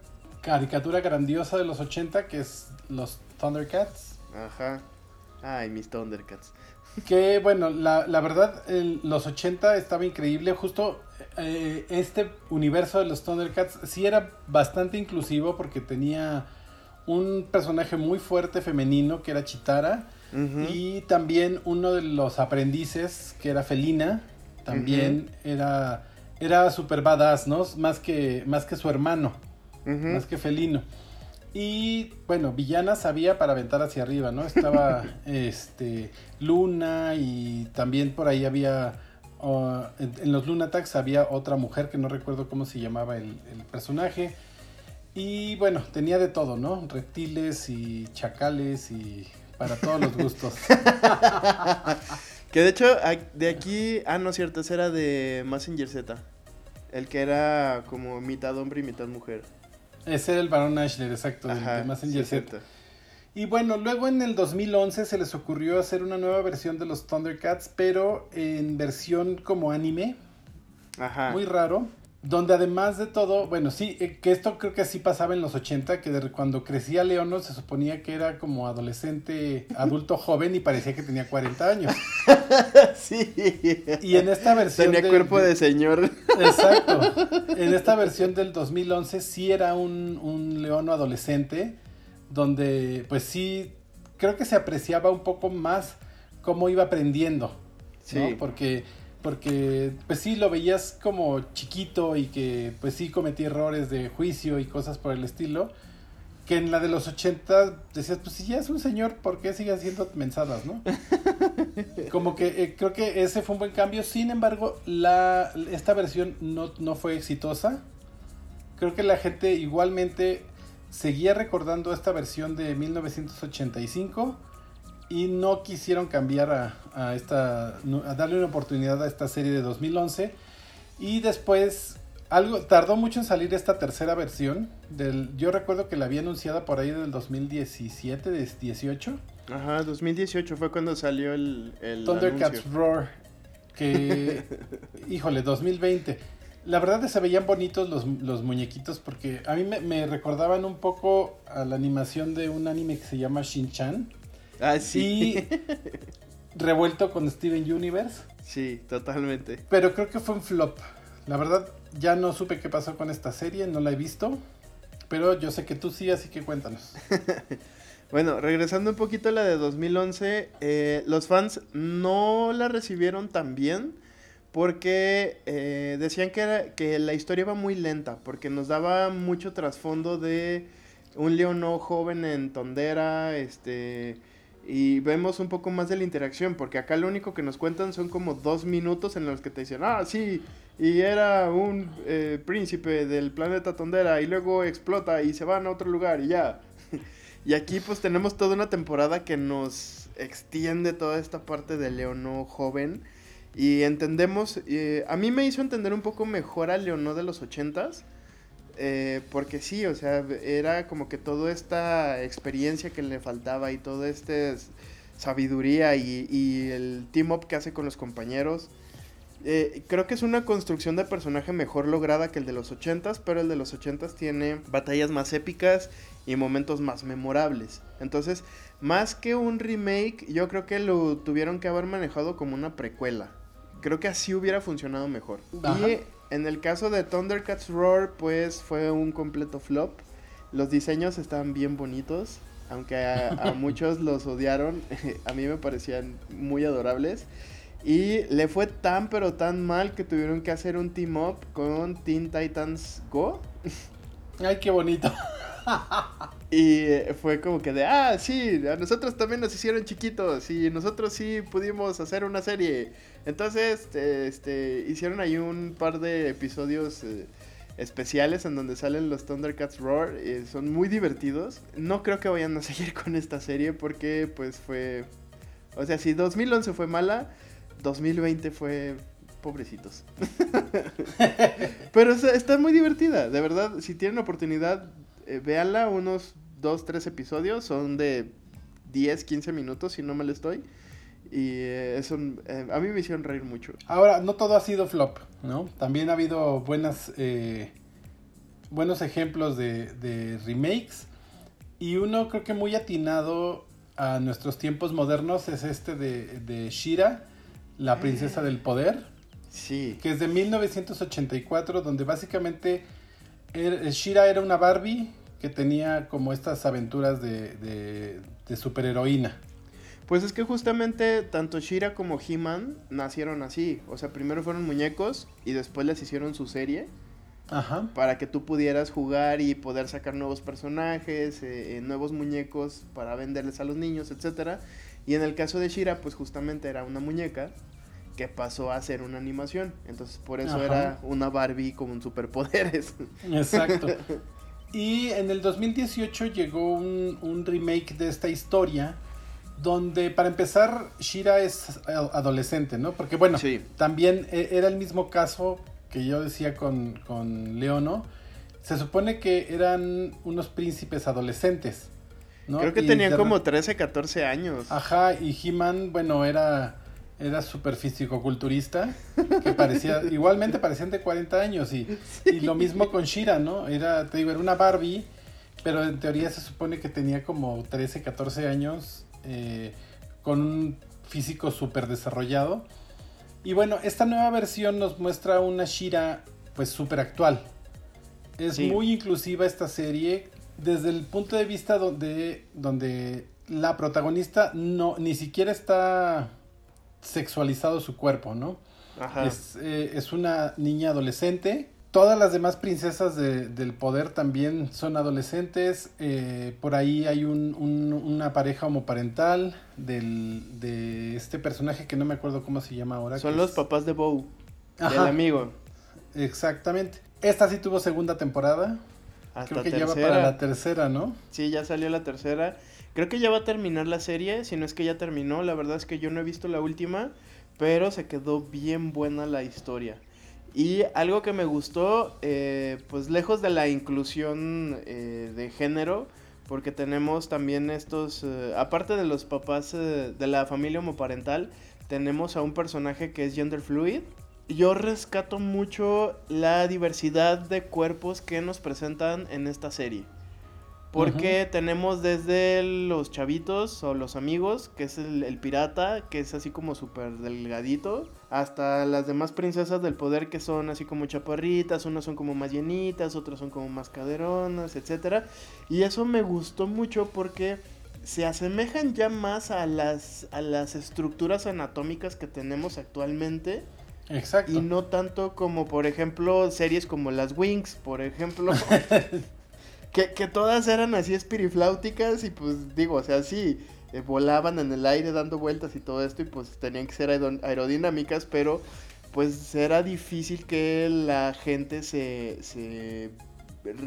caricatura grandiosa de los 80 que es los Thundercats. Ajá. Ay, mis Thundercats. Que bueno, la, la verdad, los 80 estaba increíble. Justo eh, este universo de los Thundercats sí era bastante inclusivo porque tenía un personaje muy fuerte femenino que era Chitara y también uno de los aprendices, que era Felina, también era, era super badass, ¿no? Más que, más que su hermano, más que Felino. Y bueno, villana sabía para aventar hacia arriba, ¿no? Estaba este Luna y también por ahí había en, los Lunatax había otra mujer que no recuerdo cómo se llamaba el, el, personaje. Y bueno, tenía de todo, ¿no? Reptiles y chacales y para todos los gustos. que de hecho, de aquí. Ah, no es cierto, ese era de Massinger Z. El que era como mitad hombre y mitad mujer. Ese era el Barón Ashler, exacto, de Massinger Z. Y bueno, luego en el 2011 se les ocurrió hacer una nueva versión de los Thundercats, pero en versión como anime. Ajá. Muy raro. Donde además de todo, bueno, sí, eh, que esto creo que sí pasaba en los 80, que de, cuando crecía Leono se suponía que era como adolescente, adulto joven y parecía que tenía 40 años. sí. Y en esta versión... Tenía cuerpo de señor. Exacto. En esta versión del 2011 sí era un, un Leono adolescente, donde pues sí, creo que se apreciaba un poco más cómo iba aprendiendo. Sí. Porque porque pues sí lo veías como chiquito y que pues sí cometía errores de juicio y cosas por el estilo, que en la de los 80 decías, pues si ya es un señor, ¿por qué sigue haciendo mensadas, no? como que eh, creo que ese fue un buen cambio, sin embargo, la, esta versión no, no fue exitosa. Creo que la gente igualmente seguía recordando esta versión de 1985 y no quisieron cambiar a, esta, a darle una oportunidad a esta serie de 2011 y después algo tardó mucho en salir esta tercera versión del yo recuerdo que la había anunciada por ahí del 2017 18 ajá 2018 fue cuando salió el, el Thundercats Roar que híjole 2020 La verdad es que se veían bonitos los, los muñequitos porque a mí me, me, recordaban un poco a la animación de un anime que se llama Shin-Chan. Ah, sí. Revuelto con Steven Universe. Sí, totalmente. Pero creo que fue un flop. La verdad, ya no supe qué pasó con esta serie, no la he visto. Pero yo sé que tú sí, así que cuéntanos. bueno, regresando un poquito a la de 2011, eh, los fans no la recibieron tan bien porque eh, decían que, era, que la historia iba muy lenta, porque nos daba mucho trasfondo de un leonó joven en Tondera, este, y vemos un poco más de la interacción, porque acá lo único que nos cuentan son como dos minutos en los que te dicen, ah, sí, y era un eh, príncipe del planeta Tondera, y luego explota y se van a otro lugar y ya. y aquí pues tenemos toda una temporada que nos extiende toda esta parte de Leonó joven y entendemos, eh, a mí me hizo entender un poco mejor a Leonó de los ochentas. Eh, porque sí, o sea, era como que toda esta experiencia que le faltaba y toda esta sabiduría y, el team up que hace con los compañeros. Eh, creo que es una construcción de personaje mejor lograda que el de los ochentas, pero el de los ochentas tiene batallas más épicas y momentos más memorables. Entonces, más que un remake, yo creo que lo tuvieron que haber manejado como una precuela. Creo que así hubiera funcionado mejor. Y en el caso de Thundercats Roar, pues fue un completo flop. Los diseños estaban bien bonitos, aunque a, muchos los odiaron, a mí me parecían muy adorables. Y le fue tan pero tan mal que tuvieron que hacer un team up con Teen Titans Go. Ay, qué bonito. Y fue como que de, ah, sí, a nosotros también nos hicieron chiquitos y nosotros sí pudimos hacer una serie. Entonces, este, hicieron ahí un par de episodios eh, especiales en donde salen los Thundercats Roar. y son muy divertidos. No creo que vayan a seguir con esta serie porque pues fue... O sea, si 2011 fue mala, 2020 fue pobrecitos. Pero está muy divertida, de verdad. Si tienen oportunidad, eh, véanla, unos 2, 3 episodios, son de 10, 15 minutos, si no me lo estoy. Y eh, eso eh, a mí me hicieron reír mucho. Ahora, no todo ha sido flop, ¿no? También ha habido buenas, buenos ejemplos de, de, remakes. Y uno creo que muy atinado a nuestros tiempos modernos es este de, de Shira, la princesa del poder. Sí. Que es de 1984, donde básicamente Shira era una Barbie que tenía como estas aventuras de, de, superheroína. Pues es que justamente tanto Shira como He-Man nacieron así. O sea, primero fueron muñecos y después les hicieron su serie. Ajá. Para que tú pudieras jugar y poder sacar nuevos personajes, eh, eh, nuevos muñecos para venderles a los niños, etc. Y en el caso de Shira, pues justamente era una muñeca que pasó a ser una animación. Entonces por eso era una Barbie con superpoderes. Exacto. Y en el 2018 llegó un, remake de esta historia donde para empezar Shira es adolescente, ¿no? Porque bueno, también e, era el mismo caso que yo decía con, con Leono. Se supone que eran unos príncipes adolescentes. ¿no? Creo que tenían como 13, 14 años. Ajá, y He-Man, bueno, era era súper físico-culturista, que parecía, igualmente parecían de 40 años, y, y, lo mismo con Shira, ¿no? Era, te digo, era una Barbie, pero en teoría se supone que tenía como 13, 14 años, eh, con un físico súper desarrollado. Y bueno, esta nueva versión nos muestra una Shira, pues súper actual. Es muy inclusiva esta serie, desde el punto de vista donde, donde la protagonista no, ni siquiera está sexualizado su cuerpo, ¿no? Ajá. Es, eh, es una niña adolescente. Todas las demás princesas del poder también son adolescentes. Eh, por ahí hay un, una pareja homoparental del, de este personaje que no me acuerdo cómo se llama ahora. Son los papás de Bow, del amigo. Exactamente. Esta sí tuvo segunda temporada. Creo que ya va para la tercera, ¿no? Sí, ya salió la tercera. Creo que ya va a terminar la serie, si no es que ya terminó. La verdad es que yo no he visto la última, pero se quedó bien buena la historia. Y algo que me gustó, eh, pues lejos de la inclusión eh, de género, porque tenemos también estos, eh, aparte de los papás de la familia homoparental, tenemos a un personaje que es gender fluid, yo rescato mucho la diversidad de cuerpos que nos presentan en esta serie. Porque tenemos desde los chavitos o los amigos, que es el, pirata, que es así como súper delgadito, hasta las demás princesas del poder que son así como chaparritas, unas son como más llenitas, otras son como más caderonas, etc. Y eso me gustó mucho porque se asemejan ya más a las, a las estructuras anatómicas que tenemos actualmente. Exacto. Y no tanto como, por ejemplo, series como las Wings, por ejemplo. que, todas eran así espirifláuticas y pues digo, o sea, sí, eh, volaban en el aire dando vueltas y todo esto y pues tenían que ser aerodinámicas, pero pues era difícil que la gente se, se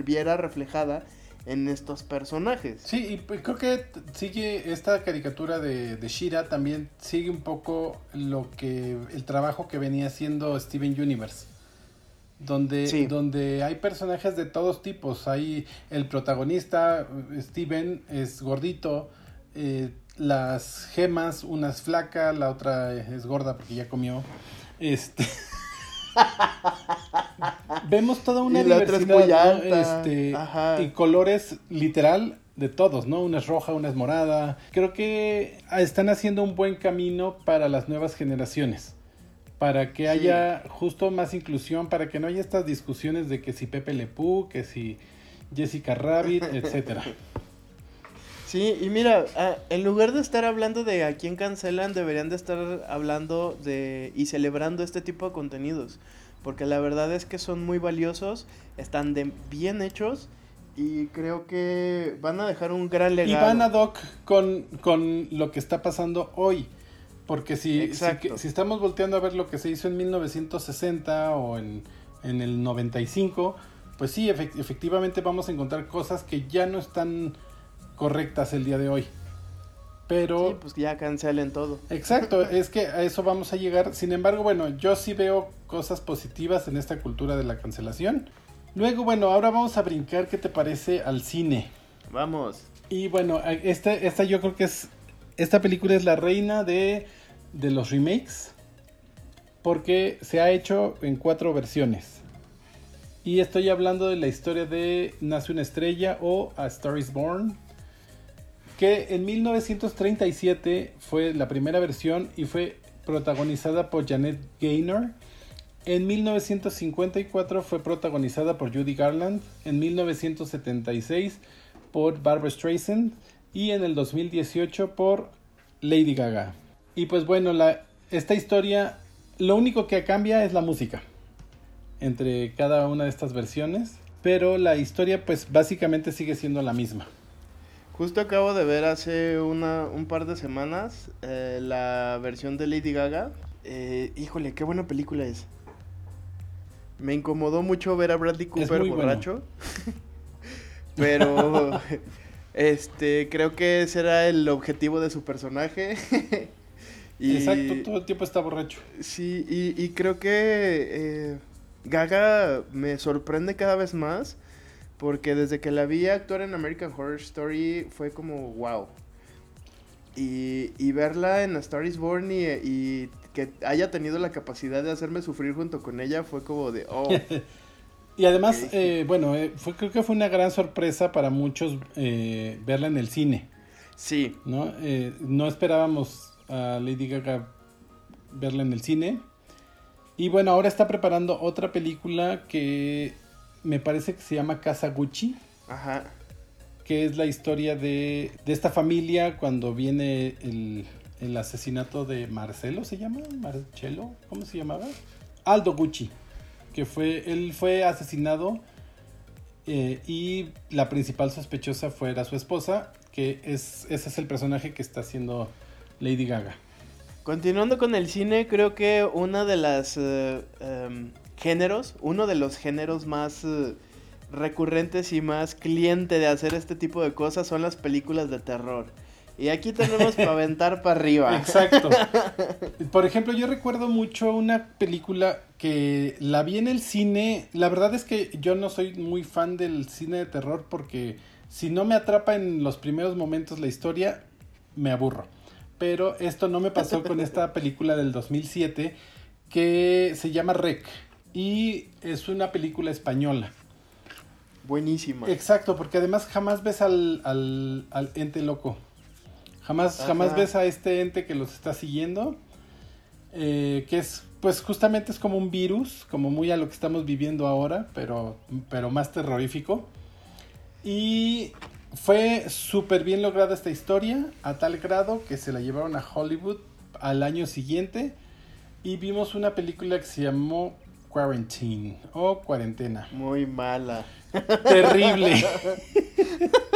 viera reflejada en estos personajes. Sí, y pues creo que sigue esta caricatura de, de, Shira también sigue un poco lo que el trabajo que venía haciendo Steven Universe donde, donde hay personajes de todos tipos. Hay el protagonista, Steven, es gordito, eh, las gemas, una es flaca, la otra es gorda porque ya comió. Este. Vemos toda una diversidad este, y colores literal de todos, ¿no? Una es roja, una es morada. Creo que están haciendo un buen camino para las nuevas generaciones para que haya justo más inclusión, para que no haya estas discusiones de que si Pepe Le que si Jessica Rabbit, etcétera. Sí, y mira, ah, en lugar de estar hablando de a quién cancelan, deberían de estar hablando de y celebrando este tipo de contenidos, porque la verdad es que son muy valiosos, están de bien hechos y creo que van a dejar un gran legado. Y van a doc con, con lo que está pasando hoy. Porque si, si, estamos volteando a ver lo que se hizo en 1960 o en, el 95, pues sí, efectivamente vamos a encontrar cosas que ya no están correctas el día de hoy. Pero... Sí, pues ya cancelen todo. Exacto, es que a eso vamos a llegar. Sin embargo, bueno, yo sí veo cosas positivas en esta cultura de la cancelación. Luego, bueno, ahora vamos a brincar, ¿qué te parece al cine? Vamos. Y bueno, esta, esta yo creo que es... Esta película es la reina de de los remakes porque se ha hecho en cuatro versiones. Y estoy hablando de la historia de Nace una estrella o A Star is Born, que en 1937 fue la primera versión y fue protagonizada por Janet Gaynor. En 1954 fue protagonizada por Judy Garland, en 1976 por Barbara Streisand y en el 2018 por Lady Gaga. Y pues bueno, la, esta historia, lo único que cambia es la música entre cada una de estas versiones, pero la historia pues básicamente sigue siendo la misma. Justo acabo de ver hace una, un par de semanas eh, la versión de Lady Gaga. Eh, híjole, qué buena película es. Me incomodó mucho ver a Bradley Cooper borracho. pero este creo que ese era el objetivo de su personaje. Exacto, todo el tiempo está borracho. Sí, y, creo que eh, Gaga me sorprende cada vez más porque desde que la vi actuar en American Horror Story fue como wow. Y, verla en A Star is Born y, que haya tenido la capacidad de hacerme sufrir junto con ella fue como de oh. y además, eh, bueno, eh, fue, creo que fue una gran sorpresa para muchos verla en el cine. Sí. ¿No? no esperábamos a Lady Gaga verla en el cine. Y bueno, ahora está preparando otra película que me parece que se llama Casa Gucci. Ajá. Que es la historia de, de esta familia cuando viene el, el, asesinato de Marcelo, ¿se llama? Marcelo, ¿cómo se llamaba? Aldo Gucci. Que fue, él fue asesinado eh, y la principal sospechosa fuera su esposa, que es, ese es el personaje que está haciendo Lady Gaga. Continuando con el cine, creo que una de las eh, em, géneros, uno de los géneros más eh, recurrentes y más cliente de hacer este tipo de cosas son las películas de terror. Y aquí tenemos para aventar para arriba. Exacto. Por ejemplo, yo recuerdo mucho una película que la vi en el cine. La verdad es que yo no soy muy fan del cine de terror porque si no me atrapa en los primeros momentos la historia, me aburro pero esto no me pasó con esta película del 2007 que se llama Rec y es una película española. Buenísima. Exacto, porque además jamás ves al, al, al ente loco. Jamás, jamás ves a este ente que los está siguiendo. Eh, que es, pues justamente es como un virus, como muy a lo que estamos viviendo ahora, pero, pero más terrorífico. Y fue súper bien lograda esta historia, a tal grado que se la llevaron a Hollywood al año siguiente. Y vimos una película que se llamó Quarantine o Cuarentena. Muy mala. Terrible.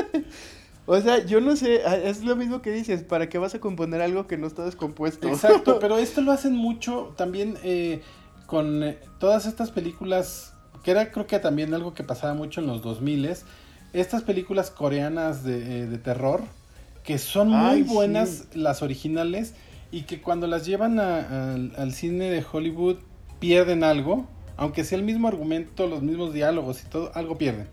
o sea, yo no sé, es lo mismo que dices, ¿para qué vas a componer algo que no está descompuesto? Exacto, pero esto lo hacen mucho también eh, con eh, todas estas películas, que era creo que también algo que pasaba mucho en los 2000 estas películas coreanas de, eh, terror, que son muy buenas las originales y que cuando las llevan al cine de Hollywood pierden algo, aunque sea el mismo argumento, los mismos diálogos y todo, algo pierden.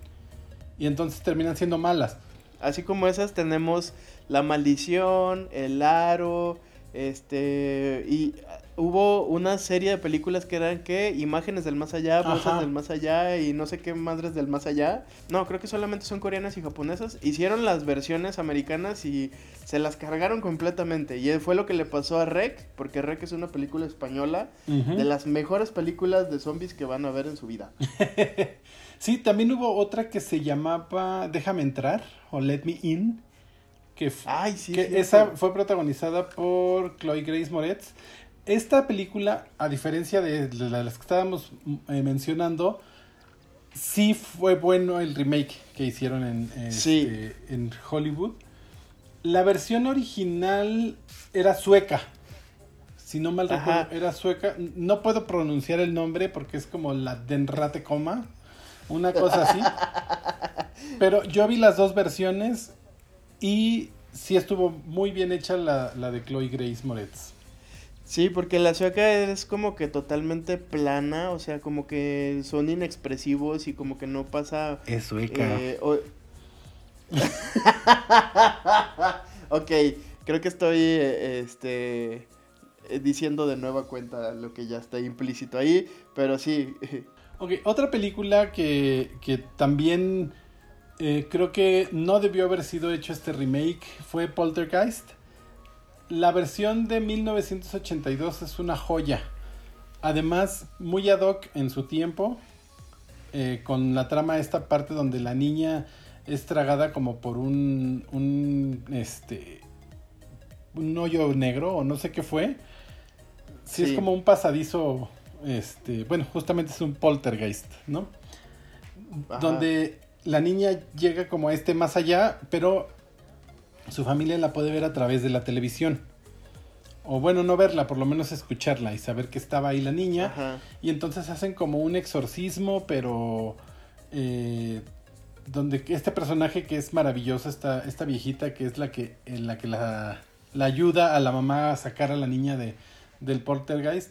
Y entonces terminan siendo malas. Así como esas tenemos La Maldición, El Aro, este, y hubo una serie de películas que eran que imágenes del más allá, voces del más allá y no sé qué madres del más allá. No, creo que solamente son coreanas y japonesas. Hicieron las versiones americanas y se las cargaron completamente. Y fue lo que le pasó a Rec, porque Rec es una película española de las mejores películas de zombies que van a ver en su vida. sí, también hubo otra que se llamaba Déjame entrar o Let Me In. Que, Ay, sí, que esa fue protagonizada por Chloe Grace Moretz esta película, a diferencia de las que estábamos eh, mencionando, sí fue bueno el remake que hicieron en, este, en Hollywood. La versión original era sueca. Si no mal recuerdo, era sueca. No puedo pronunciar el nombre porque es como la Denrate Coma. Una cosa así. Pero yo vi las dos versiones y sí estuvo muy bien hecha la, la de Chloe Grace Moretz. Sí, porque la sueca es como que totalmente plana, o sea, como que son inexpresivos y como que no pasa... Es sueca. Eh, ok, creo que estoy eh, este, eh, diciendo de nueva cuenta lo que ya está implícito ahí, pero sí. ok, otra película que, que también creo que no debió haber sido hecho este remake fue Poltergeist la versión de 1982 es una joya. Además, muy ad hoc en su tiempo. Eh, con la trama esta parte donde la niña es tragada como por un, un este un hoyo negro o no sé qué fue. Sí, es como un pasadizo este, bueno, justamente es un poltergeist, ¿no? Donde la niña llega como a este más allá, pero su familia la puede ver a través de la televisión. O bueno, no verla, por lo menos escucharla y saber que estaba ahí la niña. Y entonces hacen como un exorcismo, pero... Eh, donde este personaje que es maravilloso, esta, esta viejita que es la que, en la, que la, ayuda a la mamá a sacar a la niña de, del poltergeist.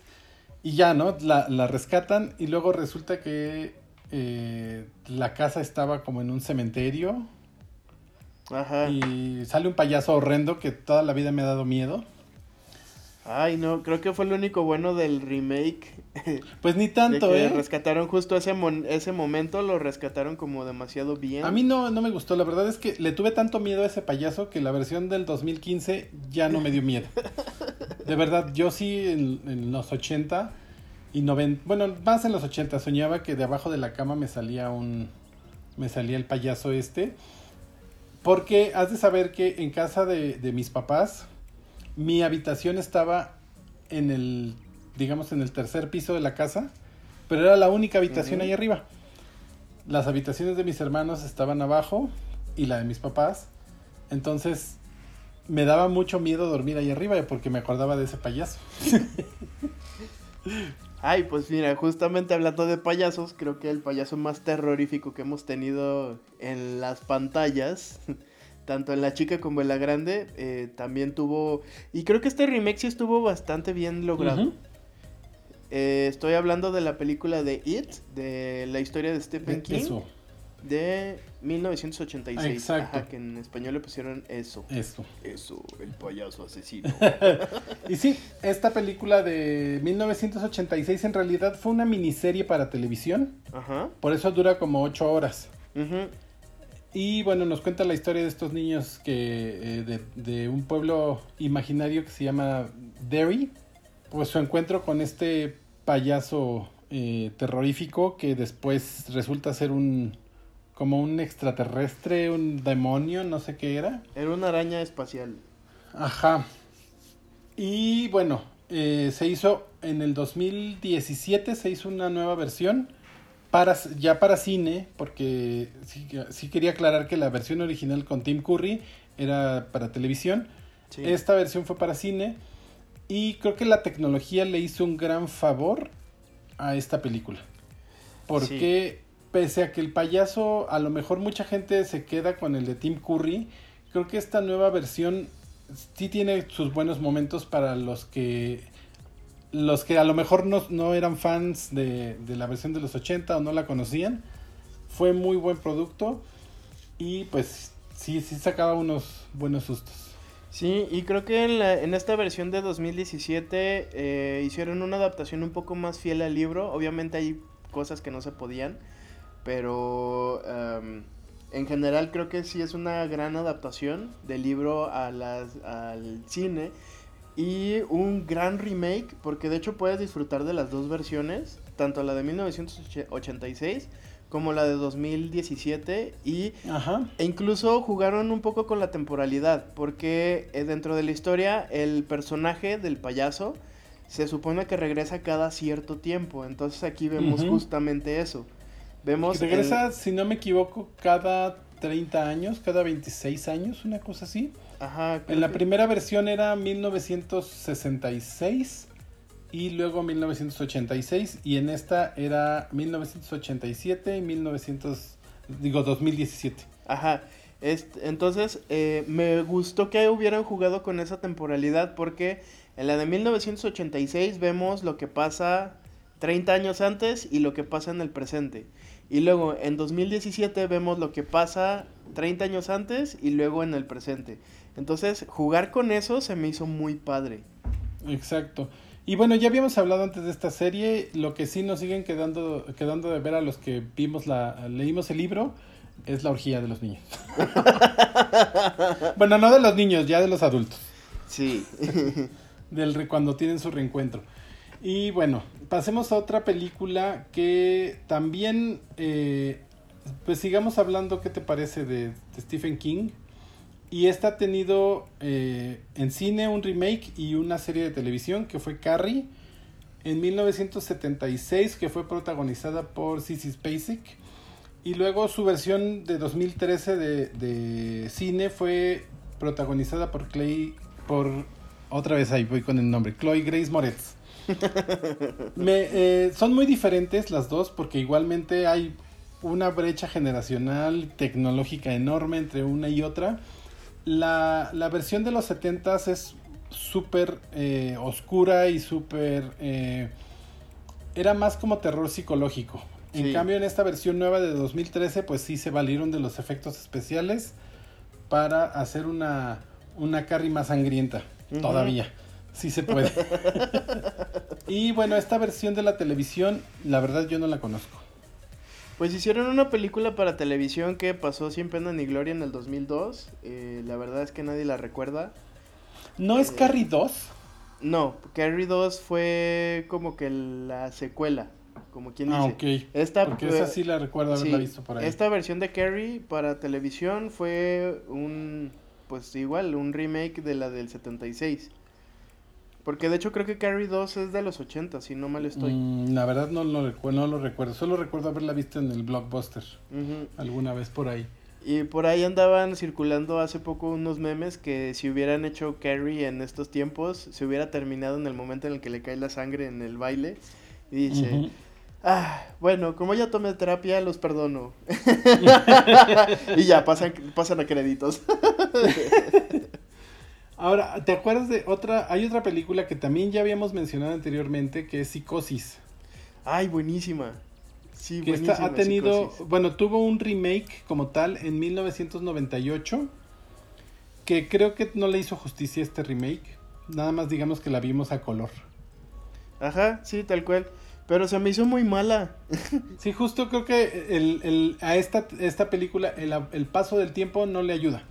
Y ya, ¿no? La, la rescatan y luego resulta que eh, la casa estaba como en un cementerio Ajá. Y sale un payaso horrendo que toda la vida me ha dado miedo. Ay, no, creo que fue lo único bueno del remake. Pues ni tanto, ¿eh? Rescataron justo ese, ese momento, lo rescataron como demasiado bien. A mí no, no me gustó, la verdad es que le tuve tanto miedo a ese payaso que la versión del 2015 ya no me dio miedo. De verdad, yo sí en, en los 80 y 90, bueno, más en los 80 soñaba que de abajo de la cama me salía un, me salía el payaso este porque has de saber que en casa de, mis papás, mi habitación estaba en el, digamos, en el tercer piso de la casa, pero era la única habitación ahí arriba. Las habitaciones de mis hermanos estaban abajo y la de mis papás. Entonces me daba mucho miedo dormir ahí arriba porque me acordaba de ese payaso. Ay, pues mira, justamente hablando de payasos, creo que el payaso más terrorífico que hemos tenido en las pantallas, tanto en la chica como en la grande, eh, también tuvo... Y creo que este remake sí estuvo bastante bien logrado. Eh, estoy hablando de la película de It, de la historia de Stephen King. De 1986. Exacto. Ajá, que en español le pusieron eso. Eso. Eso, el payaso asesino. Y sí, esta película de 1986 en realidad fue una miniserie para televisión. Ajá. Por eso dura como 8 horas. ujú, Y bueno, nos cuenta la historia de estos niños que eh, de, de un pueblo imaginario que se llama Derry. Pues su encuentro con este payaso eh, terrorífico que después resulta ser un como un extraterrestre, un demonio, no sé qué era. Era una araña espacial. Ajá. Y bueno, eh, se hizo en el 2017, se hizo una nueva versión para, ya para cine, porque sí, sí quería aclarar que la versión original con Tim Curry era para televisión. Sí. Esta versión fue para cine y creo que la tecnología le hizo un gran favor a esta película. Porque pese a que el payaso, a lo mejor mucha gente se queda con el de Tim Curry, creo que esta nueva versión sí tiene sus buenos momentos para los que los que a lo mejor no, no eran fans de, de la versión de los 80 o no la conocían. Fue muy buen producto y pues sí, sí sacaba unos buenos sustos. Sí, y creo que en, esta versión de 2017 eh, hicieron una adaptación un poco más fiel al libro. Obviamente hay cosas que no se podían, pero em, en general creo que sí es una gran adaptación del libro a las, al cine y un gran remake, porque de hecho puedes disfrutar de las dos versiones, tanto la de 1986 como la de 2017 y Ajá. e incluso jugaron un poco con la temporalidad, porque eh, dentro de la historia el personaje del payaso se supone que regresa cada cierto tiempo, entonces aquí vemos justamente eso. Vemos el- Regresa, si no me equivoco, cada 30 años, cada 26 años, una cosa así. ajá, En la que- primera versión era 1966 y luego 1986 y en esta era 1987 y 1900 digo 2017. Ajá. Este, entonces, eh, me gustó que hubieran jugado con esa temporalidad porque en la de 1986 vemos lo que pasa 30 años antes y lo que pasa en el presente. Y luego en 2017 vemos lo que pasa 30 años antes y luego en el presente. Entonces, jugar con eso se me hizo muy padre. Exacto. Y bueno, ya habíamos hablado antes de esta serie, lo que sí nos siguen quedando quedando de ver a los que vimos la leímos el libro es la orgía de los niños. bueno, no de los niños, ya de los adultos. Sí. del re- cuando tienen su reencuentro. Y bueno, pasemos a otra película que también, eh, pues sigamos hablando, ¿qué te parece de, Stephen King? Y esta ha tenido eh, en cine un remake y una serie de televisión que fue Carrie en 1976, que fue protagonizada por Sissy Spacek. Y luego su versión de 2013 de, de cine fue protagonizada por Clay, por otra vez ahí voy con el nombre, Chloe Grace Moretz. Me, eh, son muy diferentes las dos porque igualmente hay una brecha generacional tecnológica enorme entre una y otra. La, la versión de los 70s es súper eh, oscura y súper... eh, era más como terror psicológico. En Sí. cambio, en esta versión nueva de 2013, pues sí se valieron de los efectos especiales para hacer una, una Carrie más sangrienta. Todavía. Sí se puede. y bueno, esta versión de la televisión, la verdad yo no la conozco. Pues hicieron una película para televisión que pasó sin pena ni gloria en el 2002. Eh, la verdad es que nadie la recuerda. ¿No es Eh, Carrie 2? No, Carrie 2 fue como que la secuela, como quien Ah, dice. ok. Esta, Porque esa sí la recuerdo haberla sí, visto por ahí. Esta versión de Carrie para televisión fue un, pues igual, un remake de la del 76. Porque de hecho creo que Carrie 2 es de los 80, si no mal estoy. Mm, la verdad no recu- no lo recuerdo. Solo recuerdo haberla visto en el blockbuster Ujú. alguna vez por ahí. Y por ahí andaban circulando hace poco unos memes que si hubieran hecho Carrie en estos tiempos, se hubiera terminado en el momento en el que le cae la sangre en el baile. Y dice, Ujú. ah, bueno, como ya tomé terapia, los perdono. y ya, pasan, pasan a créditos. Ahora, ¿te acuerdas de otra? Hay otra película que también ya habíamos mencionado anteriormente que es Psicosis. Ay, buenísima. Sí, que esta ha buenísima tenido, Psicosis. bueno, tuvo un remake como tal en 1998, que creo que no le hizo justicia este remake. Nada más digamos que la vimos a color. Ajá, sí, tal cual. Pero se me hizo muy mala. Sí, justo creo que el, el- a esta, esta película el, el paso del tiempo no le ayuda.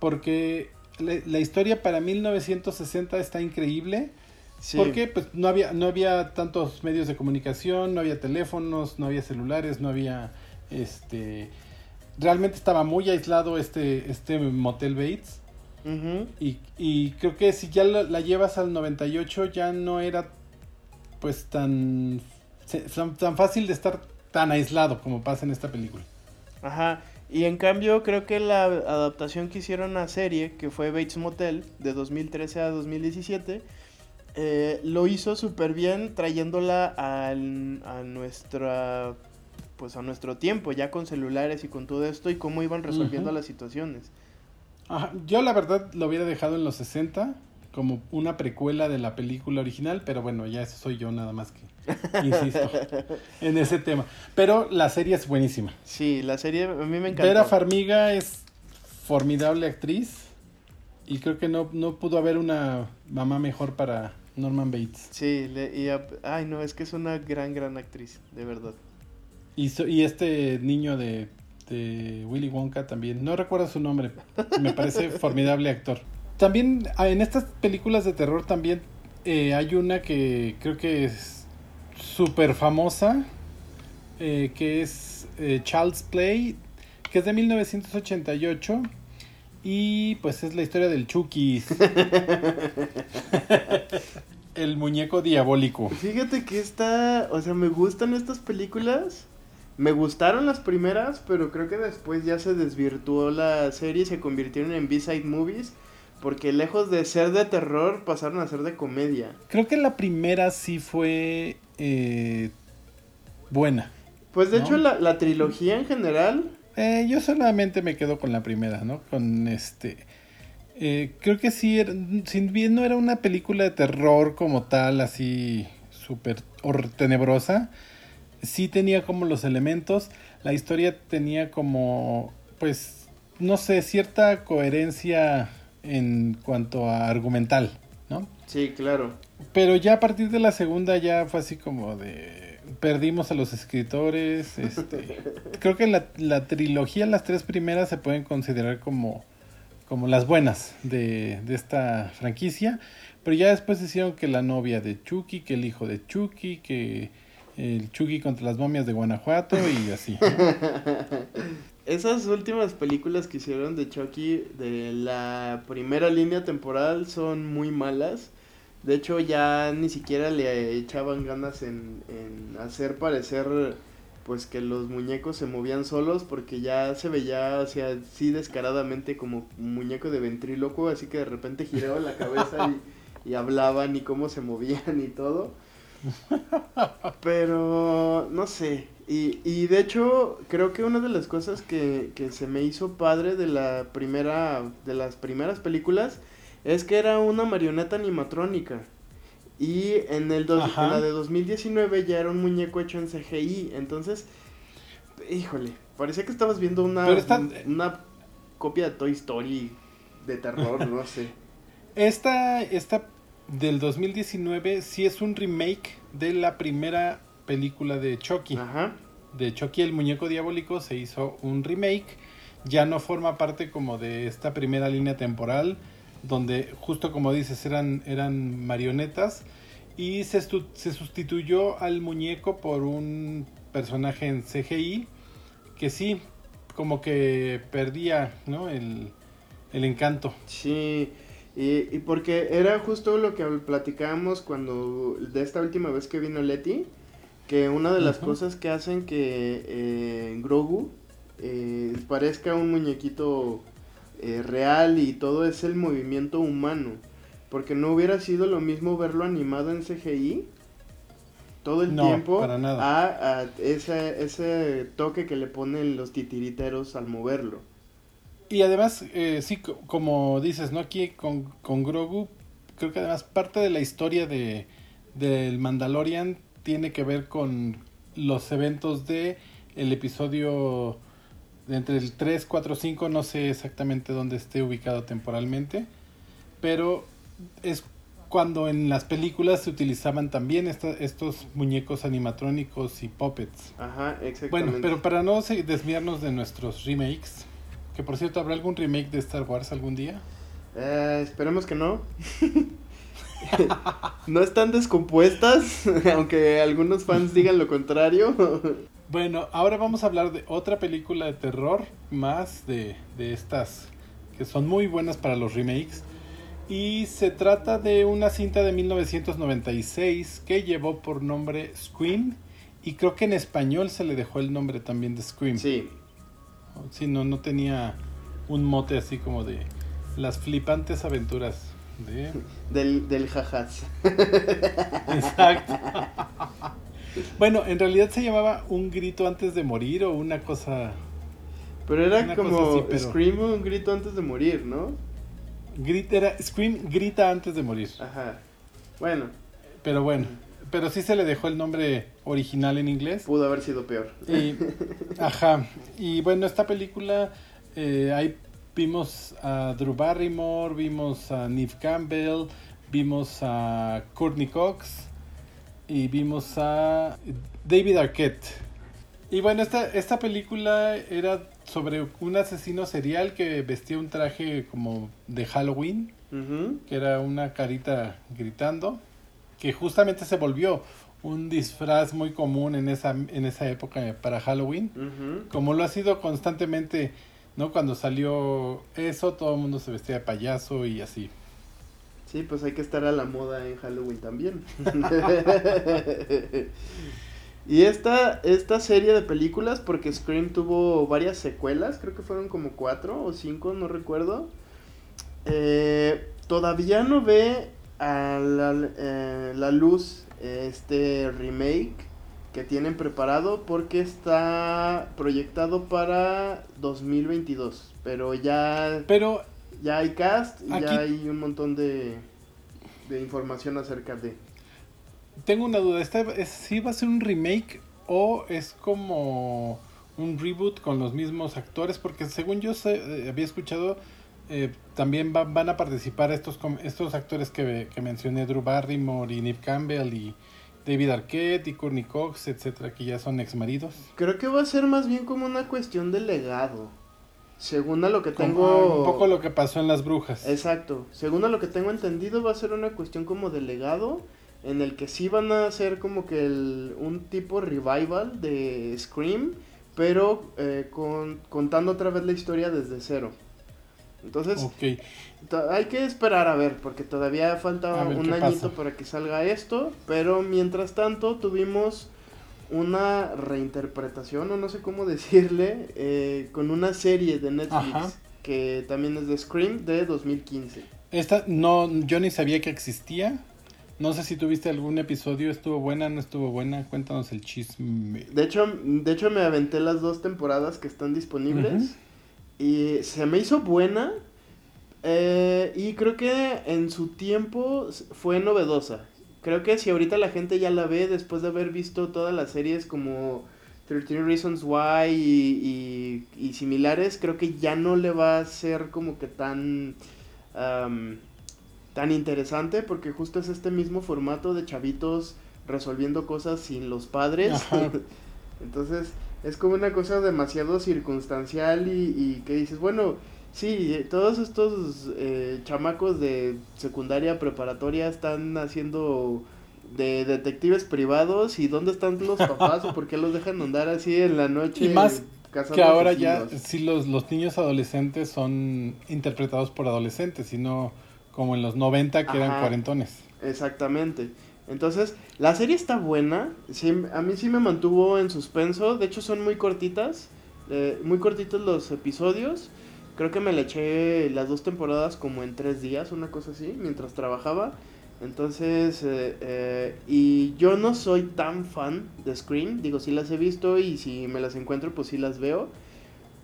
Porque la, la historia para 1960 está increíble. Sí. Porque pues, no, había, no había tantos medios de comunicación, no había teléfonos, no había celulares, no había... este Realmente estaba muy aislado este, este Motel Bates. Ujú. Y, y creo que si ya la, la llevas al 98 ya no era pues tan, tan fácil de estar tan aislado como pasa en esta película. Ajá. Y en cambio, creo que la adaptación que hicieron a serie, que fue Bates Motel, de 2013 a 2017, eh, lo hizo súper bien trayéndola al- a nuestra pues a nuestro tiempo, ya con celulares y con todo esto, y cómo iban resolviendo las situaciones. Ajá, Yo la verdad lo hubiera dejado en los 60 como una precuela de la película original, pero bueno, ya eso soy yo nada más que insisto en ese tema. Pero la serie es buenísima. Sí, la serie a mí me encantó. Vera Farmiga es formidable actriz y creo que no, no pudo haber una mamá mejor para Norman Bates. Sí, le- y, a- ay no, es que es una gran, gran actriz, de verdad. Y, so- y este niño de, de Willy Wonka también, no recuerdo su nombre, me parece formidable actor. También ah, en estas películas de terror también eh, hay una que creo que es súper famosa, eh, que es eh, Child's Play, que es de 1988 y pues es la historia del Chucky, el muñeco diabólico. Fíjate que esta, o sea, me gustan estas películas. Me gustaron las primeras, pero creo que después ya se desvirtuó la serie y se convirtieron en B-side movies. Porque lejos de ser de terror, pasaron a ser de comedia. Creo que la primera sí fue eh, buena. Pues de ¿No? hecho, la, la trilogía en general, Eh, yo solamente me quedo con la primera, ¿no? Con este... eh, creo que sí, era- si bien no era una película de terror como tal, así súper tenebrosa, sí tenía como los elementos, la historia tenía como, pues, no sé, cierta coherencia en cuanto a argumental, ¿no? sí, claro. Pero ya a partir de la segunda ya fue así como de perdimos a los escritores, este creo que la, la trilogía, las tres primeras se pueden considerar como, como las buenas de, de esta franquicia, pero ya después hicieron que la novia de Chucky, que el hijo de Chucky, que el Chucky contra las momias de Guanajuato y así. ¿no? Esas últimas películas que hicieron de Chucky de la primera línea temporal son muy malas. De hecho, ya ni siquiera le echaban ganas en, en hacer parecer pues que los muñecos se movían solos porque ya se veía o sea, así descaradamente como un muñeco de ventríloco, así que de repente giraba la cabeza y, y hablaban y cómo se movían y todo. Pero no sé. Y, y de hecho, creo que una de las cosas que, que se me hizo padre de la primera. de las primeras películas es que era una marioneta animatrónica. Y en el dos- Ajá. en la de 2019 ya era un muñeco hecho en CGI. Entonces, híjole, parecía que estabas viendo una, una copia de Toy Story de terror, no sé. Esta, esta del 2019 sí es un remake de la primera película de Chucky. Ajá. de Chucky el muñeco diabólico se hizo un remake. Ya no forma parte como de esta primera línea temporal, donde justo como dices eran, eran marionetas. Y se, se sustituyó al muñeco por un personaje en CGI que sí, como que perdía ¿no? el, el encanto. Sí, y, y porque era justo lo que platicábamos cuando, de esta última vez que vino Leti, que una de las cosas que hacen que eh, Grogu eh, parezca un muñequito eh, real y todo es el movimiento humano. Porque no hubiera sido lo mismo verlo animado en CGI todo el No, tiempo para nada. a, a ese, ese toque que le ponen los titiriteros al moverlo. Y además, eh, sí, co- como dices, ¿no? Aquí con, con Grogu, creo que además parte de la historia de del Mandalorian tiene que ver con los eventos de el episodio de entre el 3, 4, 5, no sé exactamente dónde esté ubicado temporalmente, pero es cuando en las películas se utilizaban también estos muñecos animatrónicos y puppets. Ajá, exactamente. Bueno, pero para no desviarnos de nuestros remakes, que por cierto, ¿habrá algún remake de Star Wars algún día? Eh, esperemos que no. no están descompuestas, aunque algunos fans digan lo contrario. bueno, ahora vamos a hablar de otra película de terror, más de, de estas que son muy buenas para los remakes. Y se trata de una cinta de 1996 que llevó por nombre Scream. Y creo que en español se le dejó el nombre también de Scream. Sí. Sí, no, no tenía un mote así como de las flipantes aventuras de... Del, del jajas. Exacto. bueno, en realidad se llamaba Un grito antes de morir o una cosa... Pero era como Scream un grito antes de morir, ¿no? era Scream grita antes de morir. Ajá. Bueno. Pero bueno. Pero sí se le dejó el nombre original en inglés. Pudo haber sido peor. ajá. Y bueno, esta película, eh, ahí vimos a Drew Barrymore, vimos a Neve Campbell, vimos a Courtney Cox y vimos a David Arquette. Y bueno, esta, esta película era sobre un asesino serial que vestía un traje como de Halloween, que era una carita gritando, que justamente se volvió un disfraz muy común en esa, en esa época para Halloween, como lo ha sido constantemente, ¿no? Cuando salió eso, todo el mundo se vestía de payaso y así. Sí, pues hay que estar a la moda en Halloween también. Y esta, esta serie de películas, porque Scream tuvo varias secuelas, creo que fueron como cuatro o cinco, no recuerdo. Eh, todavía no ve a la, eh, la luz este remake que tienen preparado porque está proyectado para 2022. Pero ya, pero ya hay cast y ya hay un montón de, de información acerca de tengo una duda, ¿esta es, ¿sí va a ser un remake o es como un reboot con los mismos actores? Porque según yo sé, eh, había escuchado, eh, también van a participar estos, estos actores que, que, mencioné, Drew Barrymore y Neve Campbell y David Arquette y Courtney Cox, etcétera, que ya son ex maridos. Creo que va a ser más bien como una cuestión de legado. Según a lo que tengo... un poco lo que pasó en Las Brujas. Exacto. Según a lo que tengo entendido, va a ser una cuestión como de legado en el que sí van a hacer como que el, un tipo revival de Scream, pero eh, con, contando otra vez la historia desde cero. Entonces, hay que esperar a ver, porque todavía falta un añito para que salga esto, pero mientras tanto tuvimos una reinterpretación, o no sé cómo decirle, eh, con una serie de Netflix que también es de Scream de 2015. Esta no, yo ni sabía que existía. No sé si tuviste algún episodio, estuvo buena, no estuvo buena, cuéntanos el chisme. De hecho, de hecho me aventé las dos temporadas que están disponibles y se me hizo buena eh, y creo que en su tiempo fue novedosa. Creo que si ahorita la gente ya la ve después de haber visto todas las series como 13 Reasons Why y, y, similares, creo que ya no le va a ser como que tan tan interesante porque justo es este mismo formato de chavitos resolviendo cosas sin los padres. Entonces es como una cosa demasiado circunstancial y, que dices, bueno, sí, todos estos eh, chamacos de secundaria preparatoria están haciendo de detectives privados y dónde están los papás o por qué los dejan andar así en la noche. Y más que ahora ya, sí, los, los niños adolescentes son interpretados por adolescentes y no como en los 90 que eran cuarentones. Exactamente. Entonces, la serie está buena. a mí sí me mantuvo en suspenso. De hecho, son muy cortitas. Eh, muy cortitos los episodios. Creo que me le eché las dos temporadas como en tres días, una cosa así, mientras trabajaba. Entonces, eh, eh, y yo no soy tan fan de Scream. Digo, sí las he visto y si me las encuentro, pues sí las veo.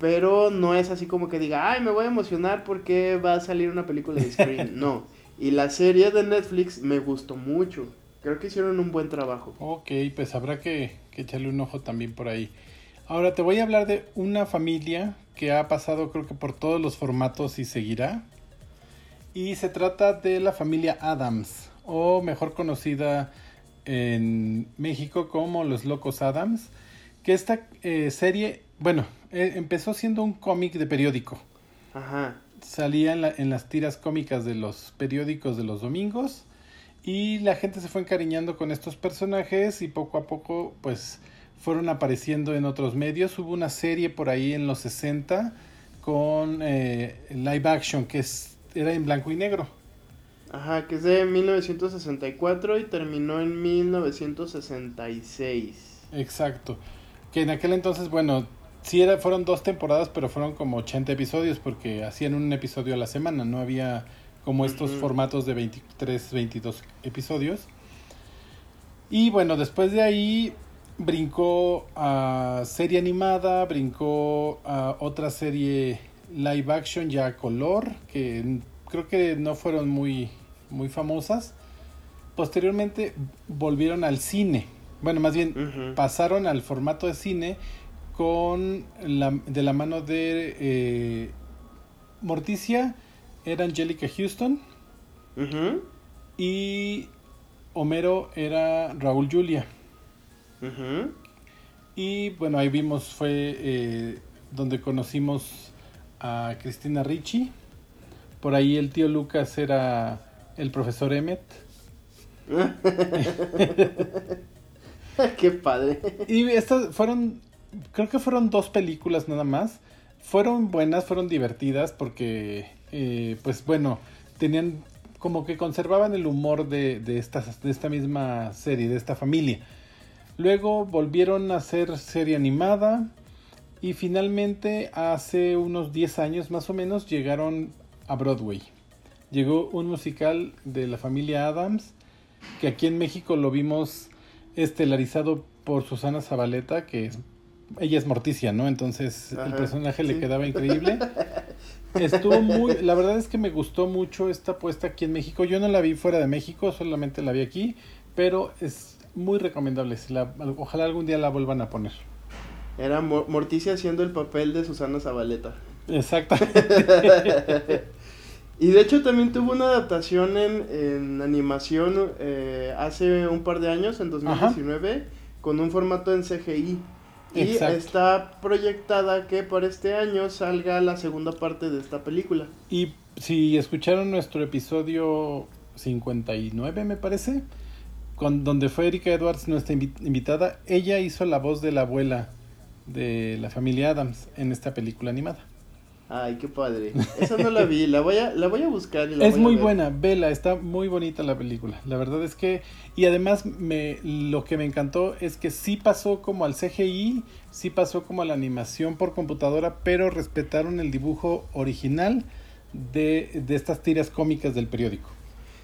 Pero no es así como que diga, ay, me voy a emocionar porque va a salir una película de Scream. no. Y la serie de Netflix me gustó mucho. Creo que hicieron un buen trabajo. Ok, pues habrá que, que echarle un ojo también por ahí. Ahora te voy a hablar de una familia que ha pasado creo que por todos los formatos y seguirá. Y se trata de la familia Adams, o mejor conocida en México como Los Locos Adams, que esta eh, serie, bueno, eh, empezó siendo un cómic de periódico. Ajá. Salía en, la- en las tiras cómicas de los periódicos de los domingos y la gente se fue encariñando con estos personajes y poco a poco pues fueron apareciendo en otros medios. Hubo una serie por ahí en los 60 con eh, live action que es, era en blanco y negro. Ajá, que es de 1964 y terminó en 1966. Exacto. Que en aquel entonces, bueno, sí era, fueron dos temporadas, pero fueron como 80 episodios porque hacían un episodio a la semana, no había como estos formatos de 23, 22 episodios. Y bueno, después de ahí brincó a serie animada, brincó a otra serie live action ya a color, que creo que no fueron muy, muy famosas. Posteriormente volvieron al cine. Bueno, más bien pasaron al formato de cine con la, de la mano de eh, Morticia era Angelica Houston y Homero era Raúl Julia. Y bueno, ahí vimos, fue eh, donde conocimos a Cristina Ricci. Por ahí el tío Lucas era el profesor Emmet. Qué padre. Y estas fueron, creo que fueron dos películas nada más. Fueron buenas, fueron divertidas porque, eh, pues bueno, tenían como que conservaban el humor de, de, esta, de esta misma serie, de esta familia. Luego volvieron a hacer serie animada y finalmente hace unos 10 años más o menos llegaron a Broadway. Llegó un musical de la familia Adams que aquí en México lo vimos estelarizado por Susana Zabaleta, que es- ella es Morticia, ¿no? Entonces el personaje le quedaba increíble. Estuvo muy, la verdad es que me gustó mucho esta puesta aquí en México. Yo no la vi fuera de México, solamente la vi aquí, pero es muy recomendable. Si la- ojalá algún día la vuelvan a poner. Era Mo- Morticia haciendo el papel de Susana Zabaleta. Exactamente. Y de hecho también tuvo una adaptación en, en animación eh, hace un par de años, en 2019, con un formato en CGI. Y Exacto. está proyectada que para este año salga la segunda parte de esta película. Y si escucharon nuestro episodio 59, me parece, con donde fue Erika Edwards nuestra invi- invitada, ella hizo la voz de la abuela de la familia Adams en esta película animada. Ay, qué padre. Esa no la vi, la voy a, la voy a buscar. Y la Es voy a muy ver. buena, vela, está muy bonita la película. La verdad es que y además me lo que me encantó es que sí pasó como al CGI, sí pasó como a la animación por computadora, pero respetaron el dibujo original de, de estas tiras cómicas del periódico.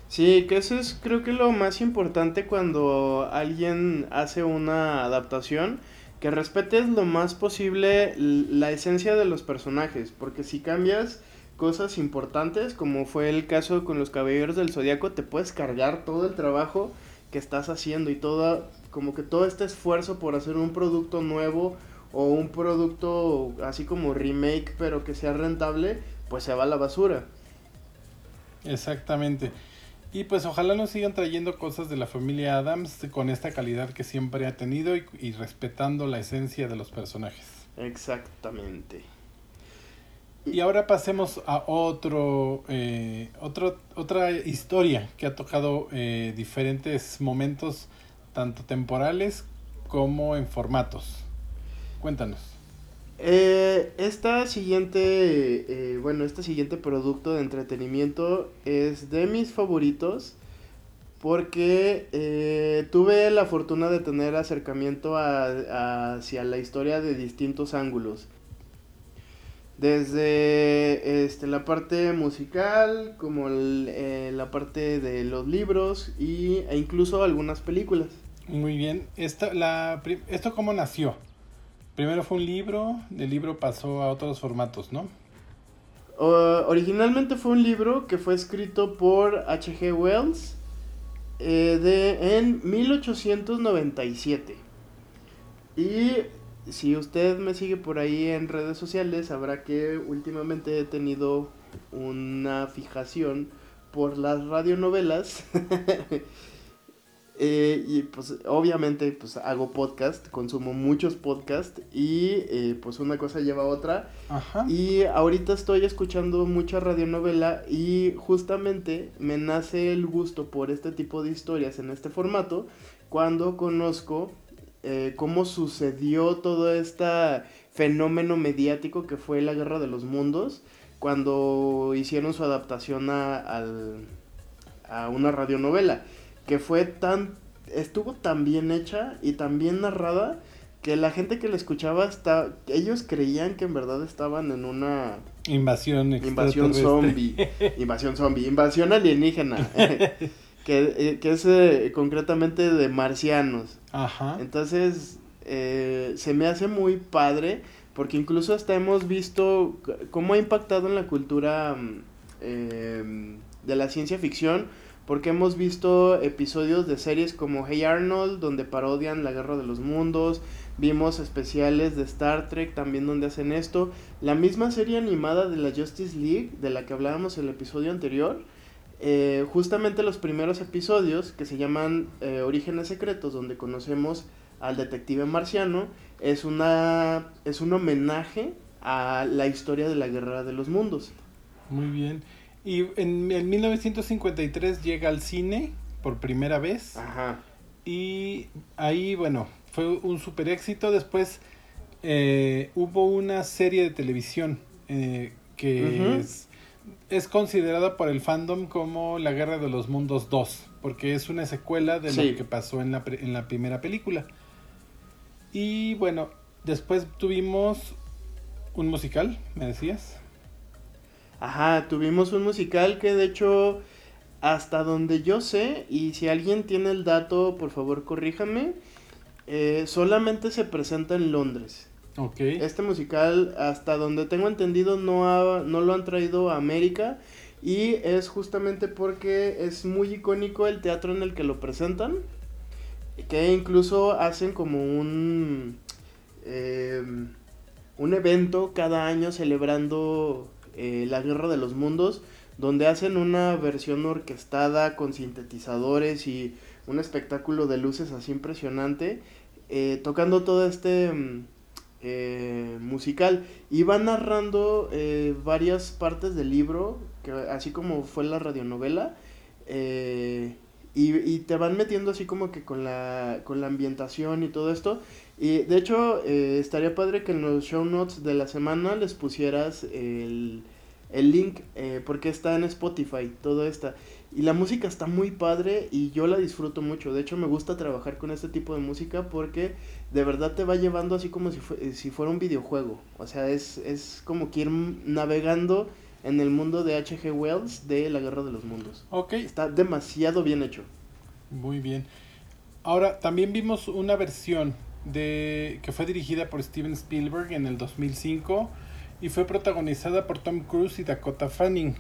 Sí, que eso es creo que lo más importante cuando alguien hace una adaptación, que respetes lo más posible la esencia de los personajes, porque si cambias cosas importantes, como fue el caso con los Caballeros del Zodiaco, te puedes cargar todo el trabajo que estás haciendo y toda, como que todo este esfuerzo por hacer un producto nuevo o un producto así como remake, pero que sea rentable, pues se va a la basura. Exactamente. Y pues ojalá nos sigan trayendo cosas de la familia Adams con esta calidad que siempre ha tenido y, y respetando la esencia de los personajes. Exactamente. Y ahora pasemos a otro, eh, otro, otra historia que ha tocado eh, diferentes momentos, tanto temporales como en formatos. Cuéntanos. Eh, esta siguiente, eh, bueno, este siguiente producto de entretenimiento es de mis favoritos porque eh, tuve la fortuna de tener acercamiento a- hacia la historia de distintos ángulos. Desde este, la parte musical, como eh, la parte de los libros y, e incluso algunas películas. Muy bien. Esta, la, ¿Esto cómo nació? Primero fue un libro, del libro pasó a otros formatos, ¿no? Originalmente fue un libro que fue escrito por H.G. Wells eh, de, en 1897. Y si usted me sigue por ahí en redes sociales, sabrá que últimamente he tenido una fijación por las radionovelas. Eh, y pues obviamente pues hago podcast, consumo muchos podcasts y eh, pues una cosa lleva a otra. Y ahorita estoy escuchando mucha radionovela y justamente me nace el gusto por este tipo de historias en este formato cuando conozco eh, cómo sucedió todo este fenómeno mediático que fue la Guerra de los Mundos cuando hicieron su adaptación a, a una radionovela que fue tan, estuvo tan bien hecha y tan bien narrada que la gente que la escuchaba hasta ellos creían que en verdad estaban en una invasión invasión zombie invasión zombie invasión alienígena que, eh, que, es eh, concretamente de marcianos. Ajá. Entonces eh, se me hace muy padre porque incluso hasta hemos visto cómo ha impactado en la cultura mm, de la ciencia ficción porque hemos visto episodios de series como Hey Arnold, donde parodian la guerra de los mundos. Vimos especiales de Star Trek también donde hacen esto. La misma serie animada de la Justice League, de la que hablábamos en el episodio anterior. Eh, justamente los primeros episodios, que se llaman eh, Orígenes Secretos, donde conocemos al detective marciano, es, una, es un homenaje a la historia de la guerra de los mundos. Muy bien. Y en, 1953 llega al cine por primera vez. Ajá. Y ahí, bueno, fue un super éxito. Después eh, hubo una serie de televisión eh, que es, es, considerada por el fandom como La Guerra de los Mundos 2, porque es una secuela de lo que pasó en la, en la primera película. Y bueno, después tuvimos un musical, me decías. Ajá, tuvimos un musical que de hecho, hasta donde yo sé, y si alguien tiene el dato, por favor corríjame, eh, solamente se presenta en Londres. Ok. Este musical, hasta donde tengo entendido, no, ha, no lo han traído a América. Y es justamente porque es muy icónico el teatro en el que lo presentan. Que incluso hacen como un... Eh, un evento cada año celebrando eh, la Guerra de los Mundos, donde hacen una versión orquestada con sintetizadores y un espectáculo de luces así impresionante, eh, tocando todo este mm, eh, musical. Y va narrando varias partes del libro, así como fue la radionovela. Y, y, te van metiendo así como que con la, con la ambientación y todo esto. Y de hecho, eh, estaría padre que en los show notes de la semana les pusieras el, el link, eh, porque está en Spotify, todo esto. Y la música está muy padre y yo la disfruto mucho. De hecho, me gusta trabajar con este tipo de música porque de verdad te va llevando así como si, si fuera un videojuego. O sea, es, es como que ir navegando en el mundo de H.G. Wells de La Guerra de los Mundos. Ok. Está demasiado bien hecho. Muy bien. Ahora, también vimos una versión de que fue dirigida por Steven Spielberg en el 2005 y fue protagonizada por Tom Cruise y Dakota Fanning.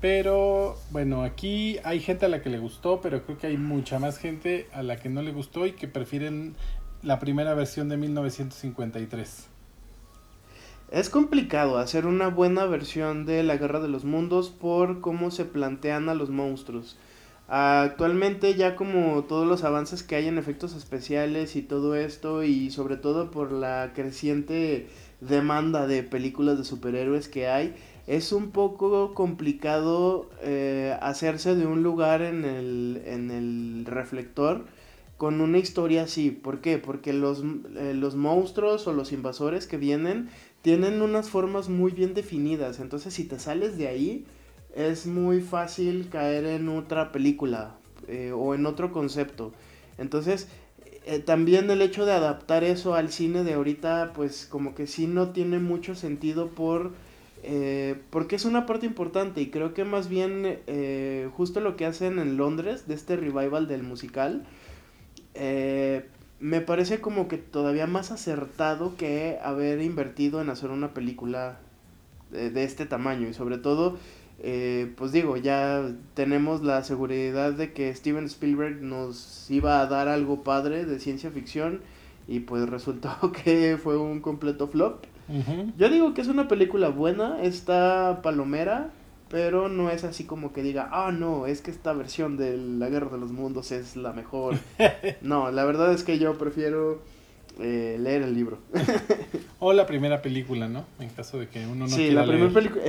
Pero bueno, aquí hay gente a la que le gustó, pero creo que hay mucha más gente a la que no le gustó y que prefieren la primera versión de 1953. Es complicado hacer una buena versión de la Guerra de los Mundos por cómo se plantean a los monstruos. Actualmente ya como todos los avances que hay en efectos especiales y todo esto y sobre todo por la creciente demanda de películas de superhéroes que hay, es un poco complicado eh, hacerse de un lugar en el, en el reflector con una historia así. ¿Por qué? Porque los, eh, los monstruos o los invasores que vienen tienen unas formas muy bien definidas. Entonces, si te sales de ahí, es muy fácil caer en otra película eh, o en otro concepto. Entonces, eh, también el hecho de adaptar eso al cine de ahorita, pues como que sí no tiene mucho sentido por... Eh, porque es una parte importante y creo que más bien justo lo que hacen en Londres de este revival del musical, me parece como que todavía más acertado que haber invertido en hacer una película de, este tamaño y sobre todo, eh, pues digo, ya tenemos la seguridad de que Steven Spielberg nos iba a dar algo padre de ciencia ficción y pues resultó que fue un completo flop. Yo digo que es una película buena, está palomera, pero no es así como que diga, ah, no, es que esta versión de la Guerra de los Mundos es la mejor. no, la verdad es que yo prefiero eh, leer el libro. o la primera película, ¿no? En caso de que uno no Sí, la primera película...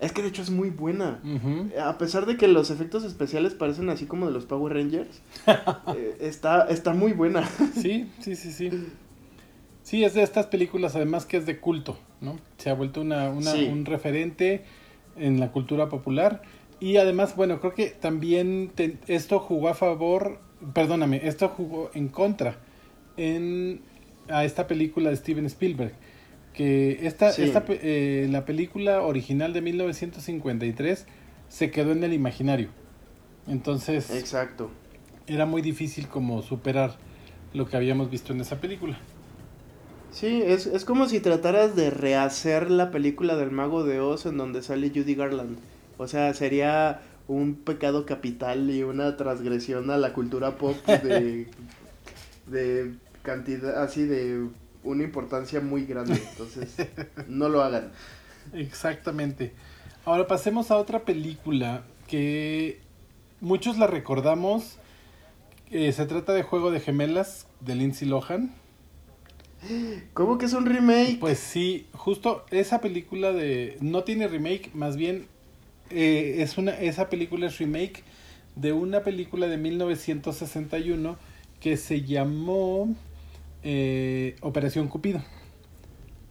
Es, que de hecho es muy buena. A pesar de que los efectos especiales parecen así como de los Power Rangers, eh, está, está muy buena. sí, sí, sí, sí. Sí, es de estas películas, además que es de culto, ¿no? Se ha vuelto una, un referente en la cultura popular. Y además, bueno, creo que también esto jugó a favor, perdóname, esto jugó en contra en, a esta película de Steven Spielberg. Que esta, esta eh, la película original de 1953 se quedó en el imaginario. Entonces, exacto. Era muy difícil como superar lo que habíamos visto en esa película. Sí, es, es como si trataras de rehacer la película del Mago de Oz en donde sale Judy Garland. O sea, sería un pecado capital y una transgresión a la cultura pop de, de cantidad, así de una importancia muy grande. Entonces, no lo hagan. Exactamente. Ahora pasemos a otra película que muchos la recordamos. Eh, se trata de Juego de Gemelas de Lindsay Lohan. ¿Cómo que es un remake? Pues sí, justo esa película de... No tiene remake, más bien eh, es una, esa película es remake de una película de 1961 que se llamó eh, Operación Cupido.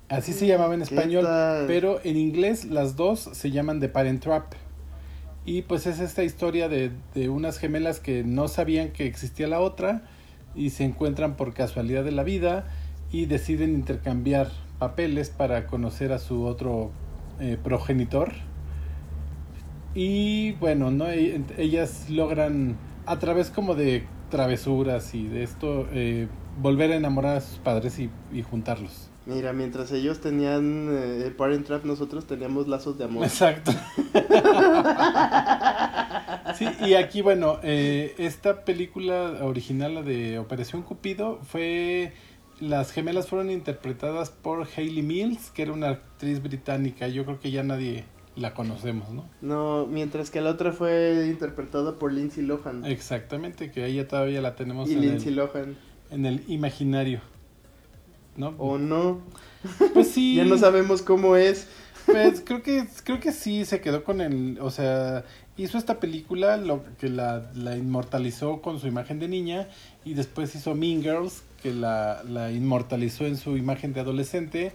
Así se llamaba en español, pero en inglés las dos se llaman The Parent Trap. Y pues es esta historia de, de unas gemelas que no sabían que existía la otra y se encuentran por casualidad de la vida y deciden intercambiar papeles para conocer a su otro eh, progenitor. Y bueno, ¿no? E, ellas logran, a través como de travesuras y de esto, eh, volver a enamorar a sus padres y, juntarlos. Mira, mientras ellos tenían eh, Parent Trap, nosotros teníamos lazos de amor. Exacto. sí, y aquí, bueno, eh, esta película original, la de Operación Cupido, fue las gemelas fueron interpretadas por Hayley Mills, que era una actriz británica. Yo creo que ya nadie la conocemos, ¿no? No, mientras que la otra fue interpretada por Lindsay Lohan. Exactamente, que ella todavía la tenemos y en Lindsay Lohan. En el imaginario. ¿No? ¿O no? Pues sí. ya no sabemos cómo es. Pues creo que creo que sí se quedó con el, o sea, hizo esta película lo que la, la inmortalizó con su imagen de niña y después hizo Mean Girls que la, la inmortalizó en su imagen de adolescente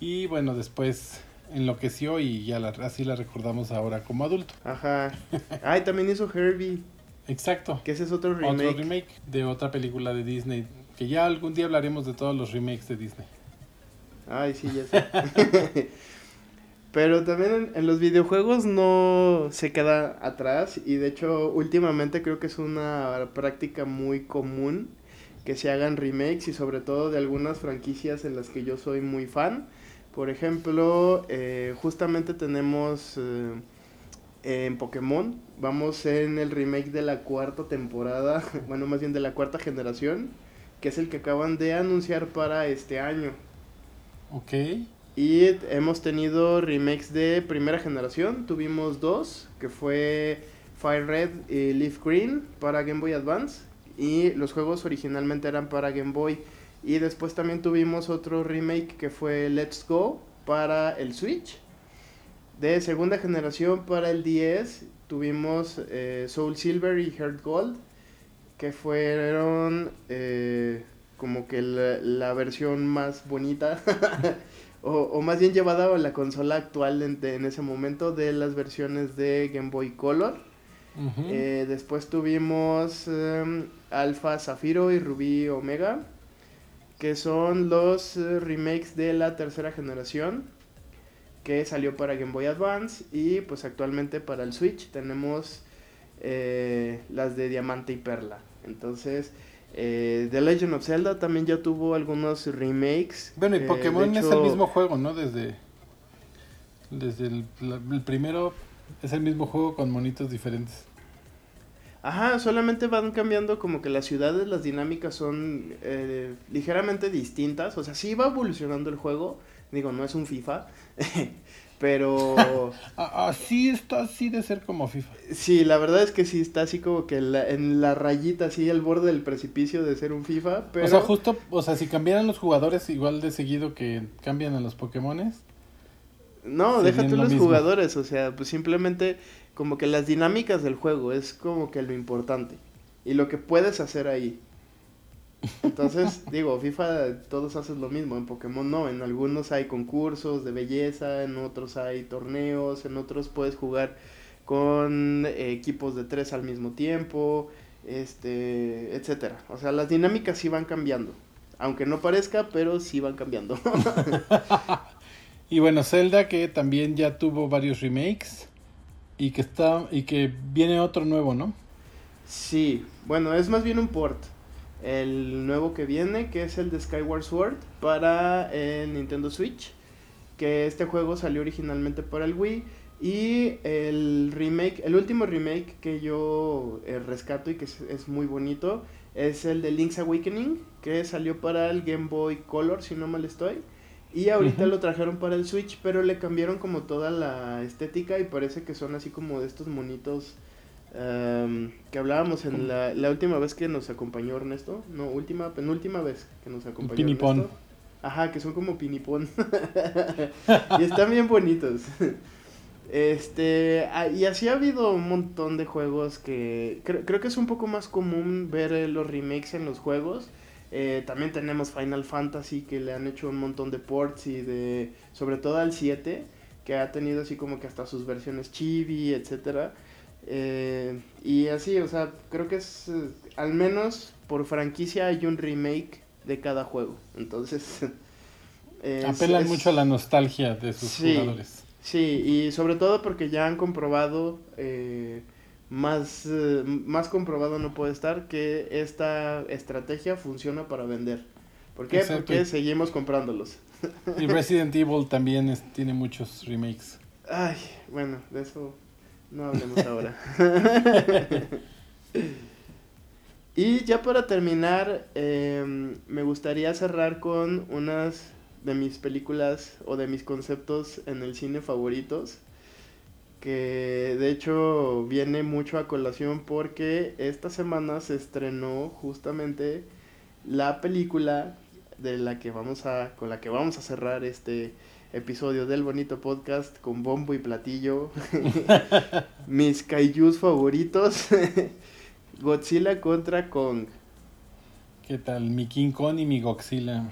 y bueno, después enloqueció y ya la, así la recordamos ahora como adulto. Ajá. Ay, también hizo Herbie. Exacto. Que ese es otro remake. Otro remake de otra película de Disney. Que ya algún día hablaremos de todos los remakes de Disney. Ay, sí, ya sé. Pero también en, los videojuegos no se queda atrás y de hecho últimamente creo que es una práctica muy común que se hagan remakes y sobre todo de algunas franquicias en las que yo soy muy fan. Por ejemplo, eh, justamente tenemos eh, en Pokémon, vamos en el remake de la cuarta temporada, bueno más bien de la cuarta generación, que es el que acaban de anunciar para este año. Ok. Y hemos tenido remakes de primera generación. Tuvimos dos, que fue Fire Red y Leaf Green para Game Boy Advance. Y los juegos originalmente eran para Game Boy. Y después también tuvimos otro remake que fue Let's Go para el Switch. De segunda generación para el 10 tuvimos eh, Soul Silver y Heart Gold. Que fueron eh, como que la versión más bonita. o, más bien llevada a la consola actual en, ese momento de las versiones de Game Boy Color. Eh, después tuvimos em, Alpha Zafiro y Rubí Omega, que son los eh, remakes de la tercera generación que salió para Game Boy Advance y pues actualmente para el Switch tenemos eh, las de Diamante y Perla. Entonces, eh, The Legend of Zelda también ya tuvo algunos remakes. Bueno, y eh, Pokémon es el mismo juego, ¿no? Desde, desde el, primero es el mismo juego con monitos diferentes. Ajá, solamente van cambiando como que las ciudades, las dinámicas son eh, ligeramente distintas. O sea, sí va evolucionando el juego. Digo, no es un FIFA. pero... así está, así de ser como FIFA. Sí, la verdad es que sí está así como que en la rayita, así al borde del precipicio de ser un FIFA. Pero... O sea, justo, o sea, si cambiaran los jugadores igual de seguido que cambian a los Pokémones. No, déjate los jugadores, o sea, pues simplemente como que las dinámicas del juego es como que lo importante y lo que puedes hacer ahí. Entonces, digo, FIFA todos hacen lo mismo, en Pokémon no, en algunos hay concursos de belleza, en otros hay torneos, en otros puedes jugar con equipos de tres al mismo tiempo, este, etcétera. O sea, las dinámicas sí van cambiando, aunque no parezca, pero sí van cambiando. y bueno, Zelda que también ya tuvo varios remakes. Y que está y que viene otro nuevo, ¿no? Sí, bueno, es más bien un port. El nuevo que viene, que es el de Skyward Sword para el Nintendo Switch, que este juego salió originalmente para el Wii y el remake, el último remake que yo eh, rescato y que es, muy bonito es el de Link's Awakening, que salió para el Game Boy Color, si no mal estoy. Y ahorita lo trajeron para el Switch, pero le cambiaron como toda la estética y parece que son así como de estos monitos que hablábamos en la, la, última vez que nos acompañó Ernesto. No, última, penúltima vez que nos acompañó Pinipón. Ernesto. Ajá, que son como pinipón. y están bien bonitos. Este, ah, y así ha habido un montón de juegos que creo, creo que es un poco más común ver eh, los remakes en los juegos eh, también tenemos Final Fantasy que le han hecho un montón de ports y de, sobre todo al 7, que ha tenido así como que hasta sus versiones chibi, etcétera. Eh, y así, o sea, creo que es, eh, al menos por franquicia hay un remake de cada juego. Entonces... Apelan mucho a la nostalgia de sus jugadores. Sí, y sobre todo porque ya han comprobado más, eh, más comprobado no puede estar que esta estrategia funciona para vender. ¿Por qué? Porque seguimos comprándolos. Y Resident Evil también tiene muchos remakes. Ay, bueno, de eso no hablemos ahora. y ya para terminar, em, me gustaría cerrar con unas de mis películas o de mis conceptos en el cine favoritos que de hecho viene mucho a colación porque esta semana se estrenó justamente la película de la que vamos a con la que vamos a cerrar este episodio del bonito podcast con bombo y platillo mis kaijus favoritos Godzilla contra Kong ¿Qué tal? Mi King Kong y mi Godzilla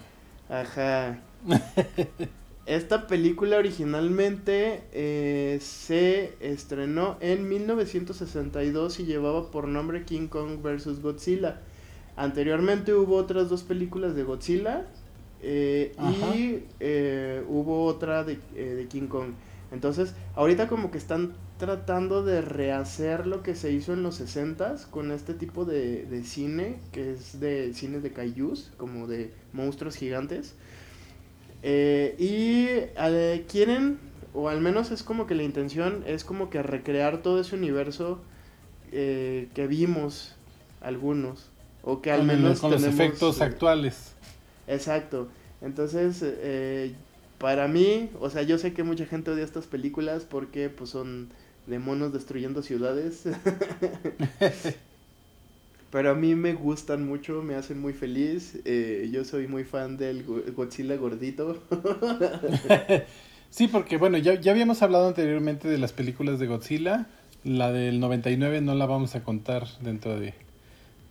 Ajá Esta película originalmente eh, se estrenó en 1962 y llevaba por nombre King Kong vs. Godzilla. Anteriormente hubo otras dos películas de Godzilla eh, y eh, hubo otra de, King Kong. Entonces, ahorita como que están tratando de rehacer lo que se hizo en los 60s con este tipo de, de cine, que es de cine de kaijus, como de monstruos gigantes. Eh, y eh, quieren, o al menos es como que la intención es como que recrear todo ese universo eh, que vimos algunos, o que al menos... Con los efectos actuales. Exacto. Entonces, para mí, o sea, yo sé que mucha gente odia estas películas porque pues son de monos destruyendo ciudades. Pero a mí me gustan mucho, me hacen muy feliz. Eh, yo soy muy fan del Godzilla gordito. sí, porque bueno, ya, ya habíamos hablado anteriormente de las películas de Godzilla. La del 99 no la vamos a contar dentro de,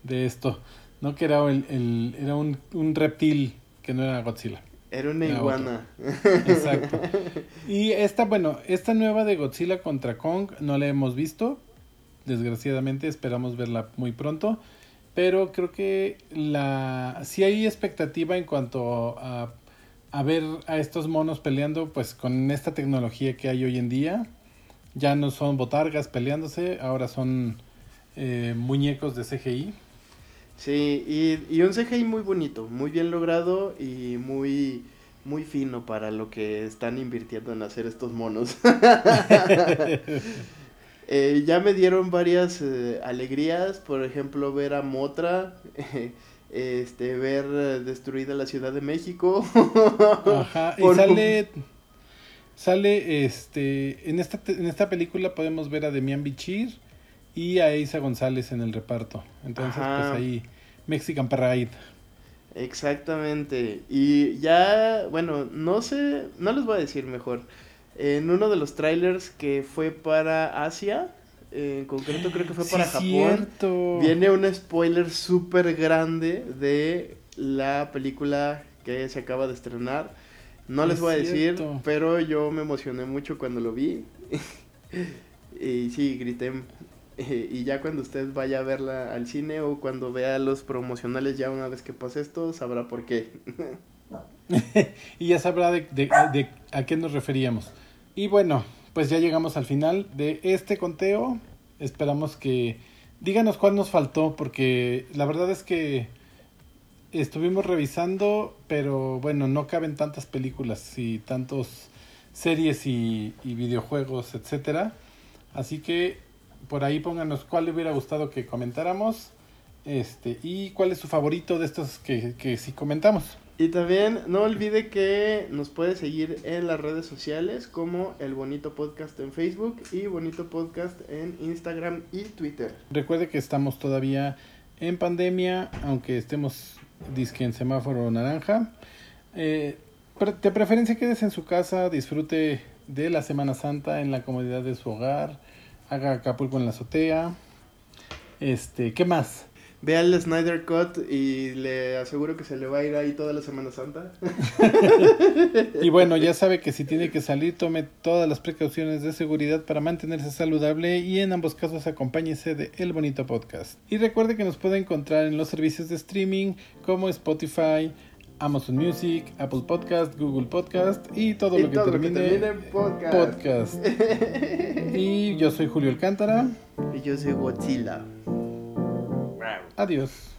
de esto. No que era, el, era un, un reptil que no era Godzilla. Era una iguana. Exacto. Y esta, bueno, esta nueva de Godzilla contra Kong no la hemos visto desgraciadamente esperamos verla muy pronto. Pero creo que la si hay expectativa en cuanto a, a ver a estos monos peleando, pues con esta tecnología que hay hoy en día. Ya no son botargas peleándose, ahora son eh, muñecos de CGI. Sí, y, y un CGI muy bonito, muy bien logrado y muy, muy fino para lo que están invirtiendo en hacer estos monos. Eh, ya me dieron varias eh, alegrías, por ejemplo, ver a Motra, este, ver eh, destruida la Ciudad de México. Ajá, y sale, sale, este, en esta, en esta película podemos ver a Demian Bichir y a Isa González en el reparto. Entonces, pues ahí, Mexican Parade. Exactamente. Y ya, bueno, no sé, no les voy a decir mejor. En uno de los trailers que fue para Asia, en concreto creo que fue para Japón, viene un spoiler súper grande de la película que se acaba de estrenar. No les voy a decir, pero yo me emocioné mucho cuando lo vi. y sí, grité. Y ya cuando usted vaya a verla al cine o cuando vea los promocionales ya una vez que pase esto, sabrá por qué. y ya sabrá de, de, a qué nos referíamos. Y bueno, pues ya llegamos al final de este conteo. Esperamos que díganos cuál nos faltó, porque la verdad es que estuvimos revisando, pero bueno, no caben tantas películas y tantos series y, videojuegos, etcétera. Así que por ahí pónganos cuál le hubiera gustado que comentáramos. Este, y cuál es su favorito de estos que, que sí comentamos. Y también no olvide que nos puede seguir en las redes sociales como El Bonito Podcast en Facebook y Bonito Podcast en Instagram y Twitter. Recuerde que estamos todavía en pandemia, aunque estemos disque en semáforo naranja. Eh, de preferencia quédese en su casa, disfrute de la Semana Santa en la comodidad de su hogar, haga Acapulco en la azotea. Este, ¿qué más? Ve al Snyder Cut y le aseguro que se le va a ir ahí toda la Semana Santa. y bueno, ya sabe que si tiene que salir, tome todas las precauciones de seguridad para mantenerse saludable y en ambos casos acompáñese de El Bonito Podcast. Y recuerde que nos puede encontrar en los servicios de streaming como Spotify, Amazon Music, Apple Podcast, Google Podcast y todo lo que termine, podcast. podcast. y yo soy Julio Alcántara. Y yo soy Godzilla. Adiós.